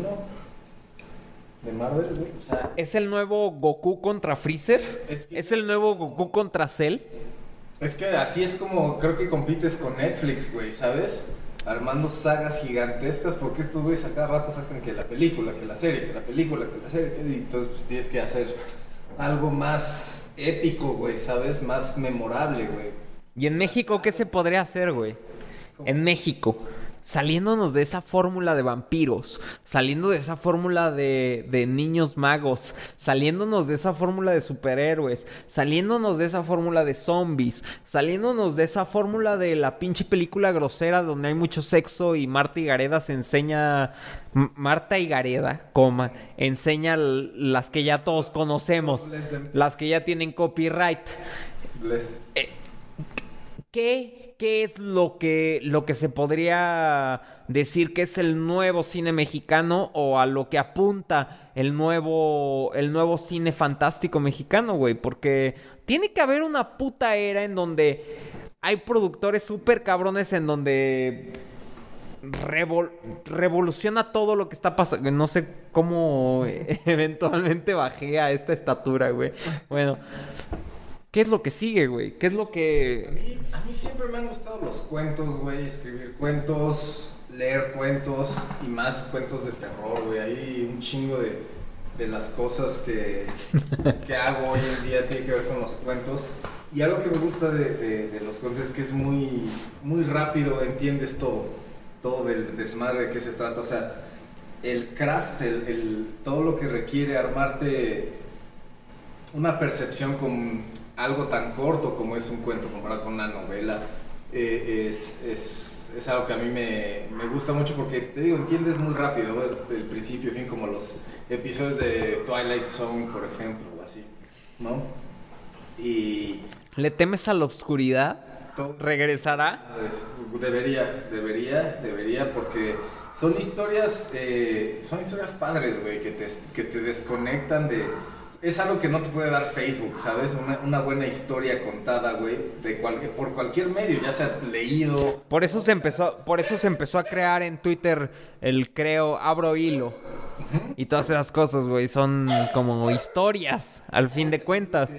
De Marvel, güey. O sea, es el nuevo Goku contra Freezer? Es que- ¿Es el nuevo Goku contra Cell? es que así es como creo que compites con Netflix, güey, ¿sabes? Armando sagas gigantescas porque estos güeyes a cada rato sacan que la película, que la serie, que la película, que la serie, y entonces pues tienes que hacer algo más épico, güey, ¿sabes? Más memorable, güey. ¿Y en México qué se podría hacer, güey? En México, saliéndonos de esa fórmula de vampiros, saliendo de esa fórmula de, de niños magos, saliéndonos de esa fórmula de superhéroes, saliéndonos de esa fórmula de zombies, saliéndonos de esa fórmula de la pinche película grosera donde hay mucho sexo y Marta Higareda se enseña... Marta Higareda, coma, enseña las que ya todos conocemos, las que ya tienen copyright. Les- ¿Qué, qué es lo que, lo que se podría decir que es el nuevo cine mexicano o a lo que apunta el nuevo, el nuevo cine fantástico mexicano, güey? Porque tiene que haber una puta era en donde hay productores súper cabrones en donde revol- revoluciona todo lo que está pasando. No sé cómo eventualmente bajé a esta estatura, güey. Bueno, ¿qué es lo que sigue, güey? ¿Qué es lo A que... mí, a mí siempre me han gustado los cuentos, güey, escribir cuentos, leer cuentos y más cuentos de terror, güey. Hay un chingo de, de las cosas que, que hago hoy en día tiene que ver con los cuentos. Y algo que me gusta de, de- de los cuentos es que es muy, muy rápido, entiendes todo, todo del desmadre de qué se trata. O sea, el craft, el, el- todo lo que requiere armarte una percepción con algo tan corto como es un cuento comparado con una novela eh, es, es, es algo que a mí me, me gusta mucho porque te digo, entiendes muy rápido el, el principio, fin, como los episodios de Twilight Zone, por ejemplo, o así, ¿no? Y ¿Le temes a la oscuridad? todo, ¿Regresará? Debería, debería, debería, porque son historias, eh, son historias padres, güey, que te, que te desconectan de... Es algo que no te puede dar Facebook, ¿sabes? Una, una buena historia contada, güey, de cual- por cualquier medio, ya sea leído. Por eso se empezó, por eso se empezó a crear en Twitter el creo, abro hilo. Y todas esas cosas, güey, son como historias, al fin de cuentas.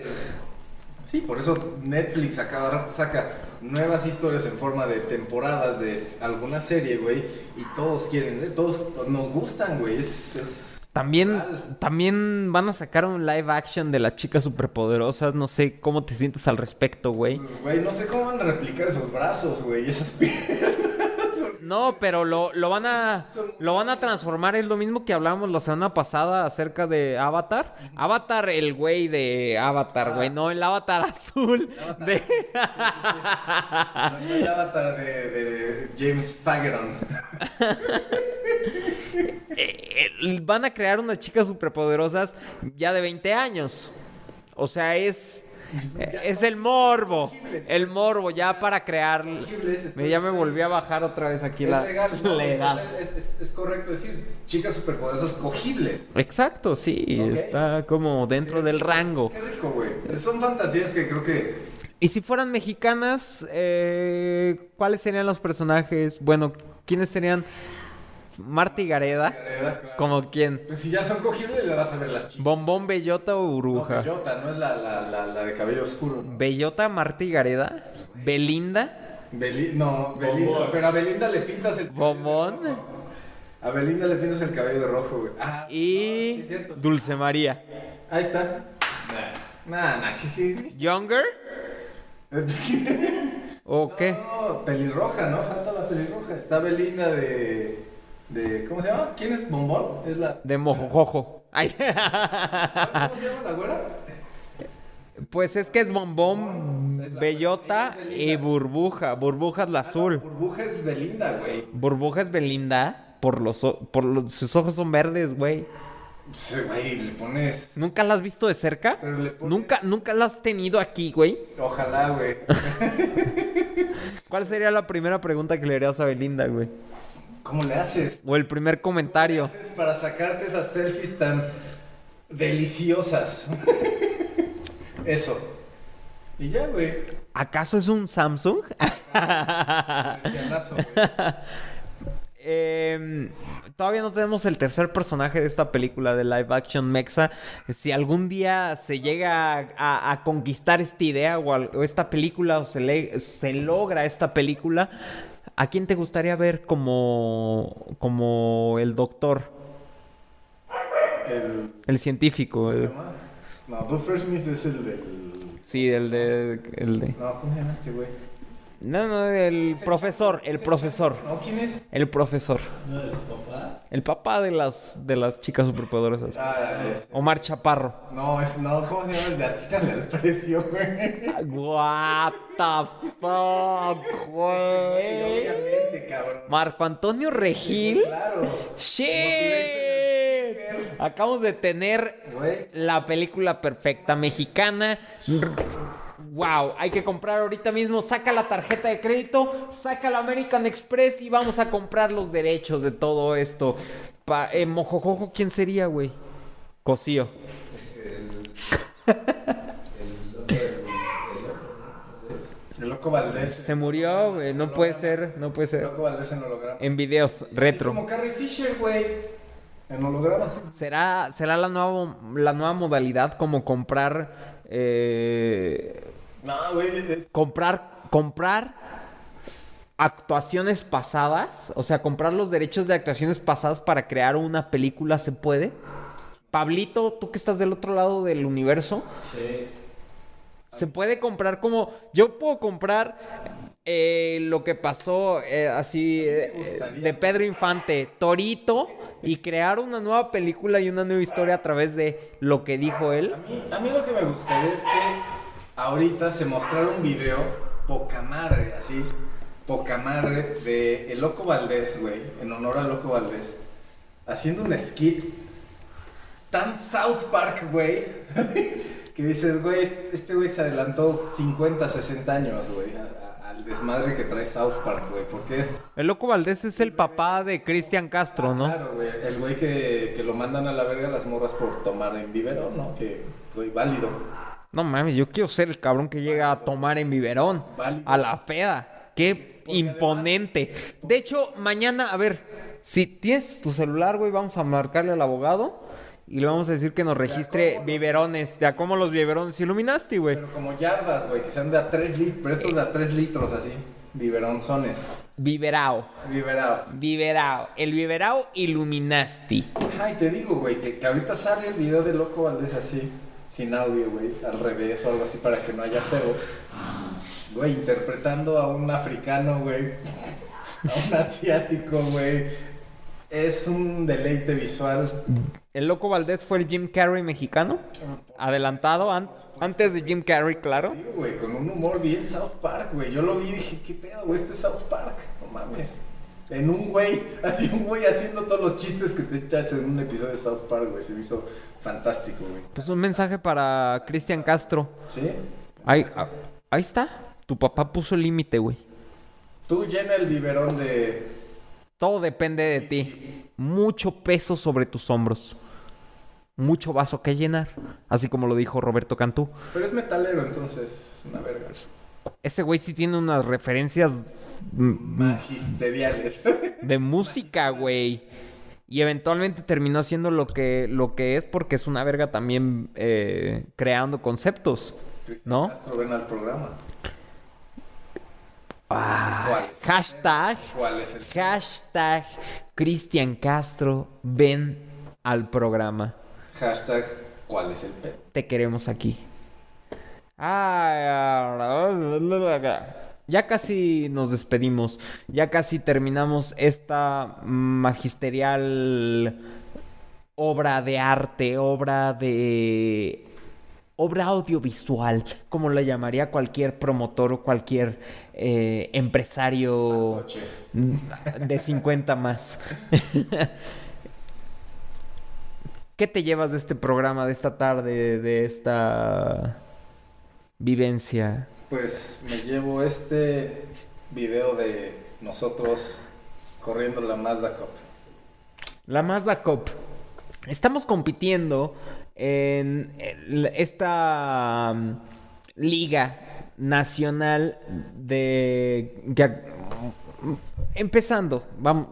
Sí, por eso Netflix a cada rato saca nuevas historias en forma de temporadas de alguna serie, güey, y todos quieren leer, todos nos gustan, güey, es... es También, también van a sacar un live action de las chicas superpoderosas. No sé cómo te sientes al respecto, güey. Pues, güey, no sé cómo van a replicar esos brazos, güey, esas piernas. No, pero lo, lo van a lo van a transformar. Es lo mismo que hablamos la semana pasada acerca de Avatar. Avatar, el güey de Avatar, güey, no el Avatar azul. De... No, el avatar de, de James Fageron. Eh, van a crear unas chicas superpoderosas ya de 20 años. O sea, es es el morbo, el morbo ya para crear. Me ya me volví a bajar otra vez aquí Es la, legal, ¿no? la edad. Es, es- es correcto decir, chicas superpoderosas cogibles. Exacto, sí, está como dentro del rango. Qué rico, güey. Son fantasías que creo que Y si fueran mexicanas, eh, ¿cuáles serían los personajes? Bueno, ¿quiénes serían? Marta y Gareda. Gareda, claro. ¿Como quién? Pues si ya son cogibles, le vas a ver las chicas. ¿Bombón, Bellota o No, Burbuja? bellota, no es la, la, la, la de cabello oscuro. ¿no? Bellota, Marta y Gareda. Belinda. Beli- no, Belinda, Bombón. pero a Belinda le pintas el cabello Bombón. de rojo. A Belinda le pintas el cabello de rojo, güey. Ah, no, Y sí es. Dulce María. Ahí está. Nah, nah, jeje. ¿Younger? ¿O qué? No, pelirroja, ¿no? Falta la pelirroja. Está Belinda de. De ¿Cómo se llama? ¿Quién es Bombón? Es la. De mojojojo. Ay. ¿Cómo se llama la güera? Pues es que es bombón, Es bellota es y burbuja. Burbuja es la azul. Burbuja es Belinda, güey. Burbuja es Belinda. por los, por los- sus ojos son verdes, güey. Pues, güey, le pones. ¿Nunca la has visto de cerca? Pero le pones- Nunca, nunca la has tenido aquí, güey. Ojalá, güey. ¿Cuál sería la primera pregunta que le harías a Belinda, güey? ¿Cómo le haces? O el primer ¿Cómo comentario. le haces para sacarte esas selfies tan deliciosas? Eso. Y ya, güey. ¿Acaso es un Samsung? Em, todavía no tenemos el tercer personaje de esta película de live action Mexa. Si algún día se llega a, a- a conquistar esta idea o esta película o se, le- se logra esta película, ¿a quién te gustaría ver como, como el doctor, El. el científico? ¿Cómo se eh, llama? No, Doofenshmirtz es el del. sí, el de, el de... No, ¿cómo se llama este güey? No, no, el profesor, el profesor, No, ¿quién es? el profesor. ¿No eres su papá? El papá de las, de las chicas superpoderosas. Ah, es. Omar Chaparro. No, es. No, ¿cómo se llama el de Atínale al precio, güey? What the fuck, Güey. Obviamente, cabrón. Marco Antonio Regil. Claro. Shit. Acabamos de tener Güey. la película perfecta mexicana. Wow, hay que comprar ahorita mismo. Saca la tarjeta de crédito, saca la American Express y vamos a comprar los derechos de todo esto. Pa eh, Mojojojo, ¿quién sería, güey? Cosío. El el, el. El loco Valdés. Se murió, güey. No puede ser, no puede El ser. loco Valdés en holograma. En videos, Así retro. como Carrie Fisher, güey. En hologramas. ¿Será, será la, nueva, la nueva modalidad como comprar... eh, No, güey. es- comprar... Comprar actuaciones pasadas? O sea, comprar los derechos de actuaciones pasadas para crear una película, ¿se puede? Pablito, tú que estás del otro lado del universo, Sí. se puede comprar como... Yo puedo comprar eh, lo que pasó eh, así eh, de Pedro Infante, Torito, y crear una nueva película y una nueva historia a través de lo que dijo él. A mí, a mí lo que me gustaría es que ahorita se mostrara un video poca madre, así, poca madre, de El Loco Valdés, güey, en honor al Loco Valdés, haciendo un skit tan South Park, güey, que dices, güey, este güey se adelantó 50, 60 años, güey, a- a- al desmadre que trae South Park, güey, porque es... El Loco Valdés es el papá de Cristian Castro, ¿no? Claro, güey, el güey que, que lo mandan a la verga las morras por tomar en biberón, ¿no? Que, güey, válido. No mames, yo quiero ser el cabrón que llega a tomar en biberón. Válido. A la peda. Qué imponente. De hecho, mañana, a ver, si tienes tu celular, güey, vamos a marcarle al abogado y le vamos a decir que nos registre biberones. De a cómo los biberones iluminaste, güey. Pero como yardas, güey, que sean de a 3 litros, pero estos de a 3 litros así, biberonzones, Biberao. biberado. Biberao. El biberao iluminasti. Ay, te digo, güey, que, que ahorita sale el video de Loco Valdés así, sin audio, güey, al revés o algo así para que no haya pedo. Güey, interpretando a un africano, güey, a un asiático, güey. Es un deleite visual. El Loco Valdés fue el Jim Carrey mexicano. Adelantado an- antes de Jim Carrey, claro. Digo, güey, con un humor bien South Park, güey. Yo lo vi y dije, ¿qué pedo, güey? Esto es South Park. No mames. En un güey, así un güey haciendo todos los chistes que te echas en un episodio de South Park, güey. Se me hizo fantástico, güey. Pues un mensaje para Cristian Castro. ¿Sí? Ahí, ah, ahí está. Tu papá puso el límite, güey. Tú llena el biberón de... Todo depende de ti. Mucho peso sobre tus hombros. Mucho vaso que llenar. Así como lo dijo Roberto Cantú. Pero es metalero, entonces es una verga. Ese güey sí tiene unas referencias Magisteriales. de música, güey. Y eventualmente terminó haciendo lo que, lo que es porque es una verga también eh, creando conceptos. ¿No? Castro, ven al programa. Ah, ¿Cuál es? hashtag, ¿Cuál es el...? hashtag Cristian Castro, ven al programa. Hashtag, ¿cuál es el pedo? Te queremos aquí. Ah, ya casi nos despedimos. Ya casi terminamos esta magisterial obra de arte, obra de obra audiovisual, como la llamaría cualquier promotor o cualquier eh, empresario de 50 más. ¿Qué te llevas de este programa, de esta tarde, de esta vivencia? Pues me llevo este video de nosotros corriendo la Mazda Cup. La Mazda Cup. Estamos compitiendo en esta mm, liga nacional de... ya- empezando, vamos,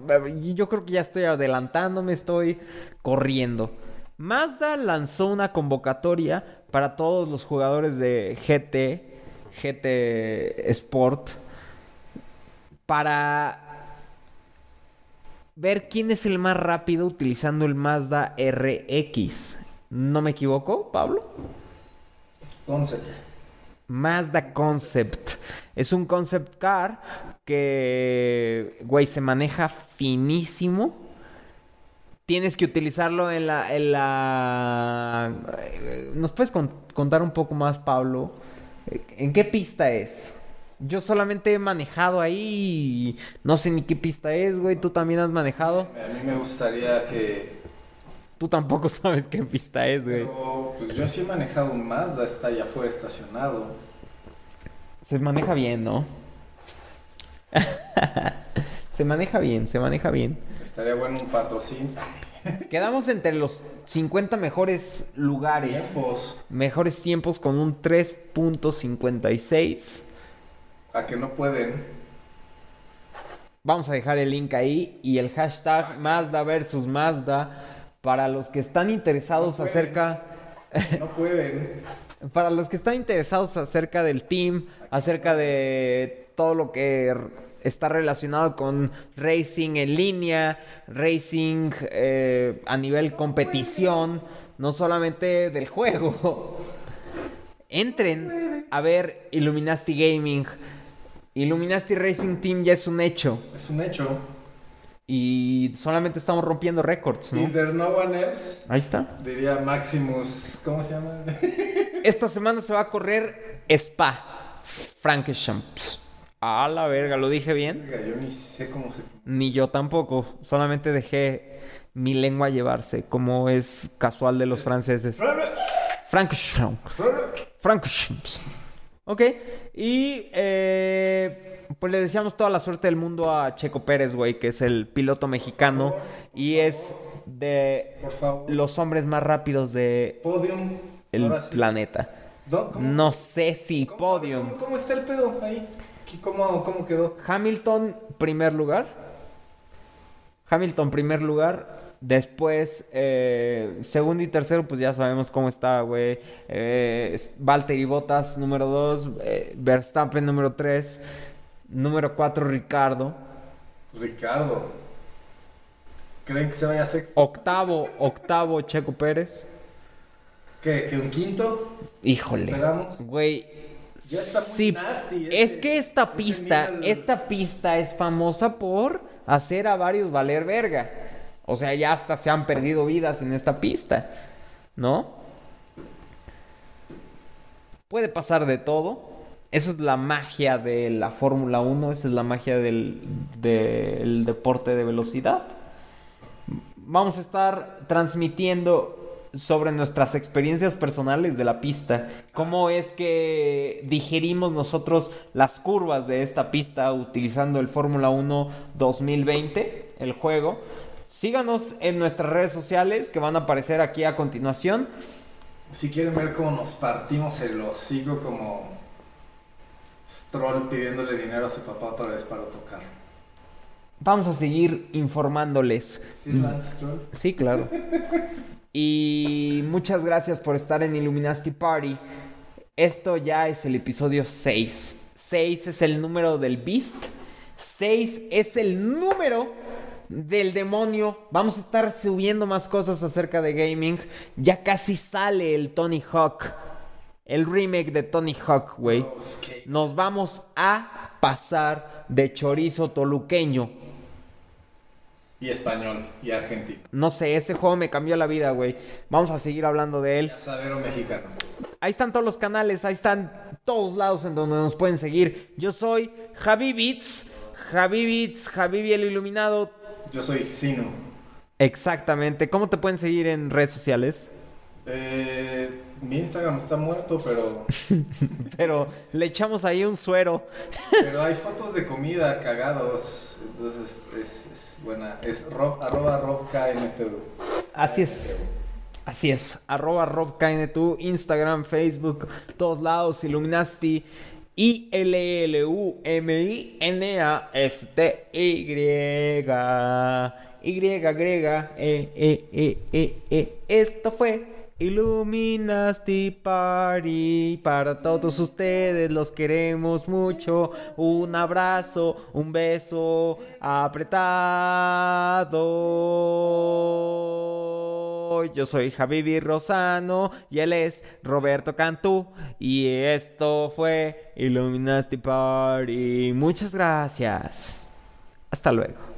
yo creo que ya estoy adelantándome, estoy corriendo. Mazda lanzó una convocatoria para todos los jugadores de GT, GT Sport, para ver quién es el más rápido utilizando el Mazda RX. ¿No me equivoco, Pablo? Concept. Mazda Concept. Es un concept car que, güey, se maneja finísimo. Tienes que utilizarlo en la... En la... eh, ¿Nos puedes con- contar un poco más, Pablo? ¿En qué pista es? Yo solamente he manejado ahí y no sé ni qué pista es, güey. Tú también has manejado. A mí me gustaría que... Tú tampoco sabes qué pista es, güey. Pero, pues yo sí he manejado un Mazda, está allá afuera estacionado. Se maneja bien, ¿no? se maneja bien, se maneja bien. Estaría bueno un patrocinio. Quedamos entre los 50 mejores lugares. Tiempos. Mejores tiempos con un 3.56. A que no pueden. Vamos a dejar el link ahí y el hashtag Mazda versus Mazda para los que están interesados No acerca No pueden. para los que están interesados acerca del team, acerca de todo lo que está relacionado con racing en línea, racing eh, a nivel competición, no solamente del juego. Entren a ver Illuminati Gaming. Illuminati Racing Team ya es un hecho Es un hecho. y solamente estamos rompiendo récords, ¿no? Is there no one else? Ahí está. Diría Maximus. ¿Cómo se llama? Esta semana se va a correr Spa Frankenstein. A la verga, ¿lo dije bien? Yo ni sé cómo se. Ni yo tampoco. Solamente dejé mi lengua llevarse, como es casual de los franceses. Frankenstein. Frankenstein. Ok. Y eh, pues le deseamos toda la suerte del mundo a Checo Pérez, güey, que es el piloto mexicano y es de los hombres más rápidos de Podium. el sí. planeta. No, ¿cómo- No sé si cómo- podium. ¿Cómo, cómo está el pedo ahí? ¿Qué- ¿Cómo, cómo quedó? Hamilton, primer lugar. Hamilton, primer lugar. Después, eh, segundo y tercero, pues ya sabemos cómo está, güey. Eh, Valtteri Bottas, número dos. eh, Verstappen, número tres. Número cuatro, Ricardo. Ricardo. ¿Creen que se vaya sexto? Octavo, octavo, Checo Pérez. ¿Qué? ¿Que un quinto? Híjole. Esperamos. Güey. Ya está muy sí, nasty es que esta pista, esta pista es famosa por hacer a varios valer verga. O sea, ya hasta se han perdido vidas en esta pista, ¿no? Puede pasar de todo. Eso es la magia de la Fórmula 1, esa es la magia del, del deporte de velocidad. Vamos a estar transmitiendo sobre nuestras experiencias personales de la pista. Cómo es que digerimos nosotros las curvas de esta pista utilizando el Fórmula 1 2020, el juego. Síganos en nuestras redes sociales que van a aparecer aquí a continuación. Si quieren ver cómo nos partimos el hocico como Stroll pidiéndole dinero a su papá otra vez para tocar. Vamos a seguir informándoles. ¿Sí es Lance Stroll? Sí, claro. Y muchas gracias por estar en Illuminati Party. Esto ya es el episodio 6. 6 es el número del Beast. 6 es el número del demonio. Vamos a estar subiendo más cosas acerca de gaming. Ya casi sale el Tony Hawk. El remake de Tony Hawk, güey. Nos vamos a pasar de chorizo toluqueño. Y español y argentino. No sé, ese juego me cambió la vida, güey. Vamos a seguir hablando de él. Asadero mexicano. Ahí están todos los canales, ahí están todos lados en donde nos pueden seguir. Yo soy Javi Beats, Javi Beats, Javi el Iluminado. Yo soy Sino. Exactamente. ¿Cómo te pueden seguir en redes sociales? Eh, mi Instagram está muerto, pero, Pero le echamos ahí un suero. pero hay fotos de comida cagados. Entonces es, es buena. Es rob, arroba robkmtu. Así es. Así es. Arroba RobKNTU, Instagram, Facebook, todos lados, Illuminasti. I-L-L-U-M-I-N-A-S-T-Y. Y griega, e, e, e, e, e. Esto fue Illuminasti Party. Para todos ustedes los queremos mucho. Un abrazo, un beso apretado. Yo soy Javivi Rosano y él es Roberto Cantú. Y esto fue Illuminati Party. Muchas gracias. Hasta luego.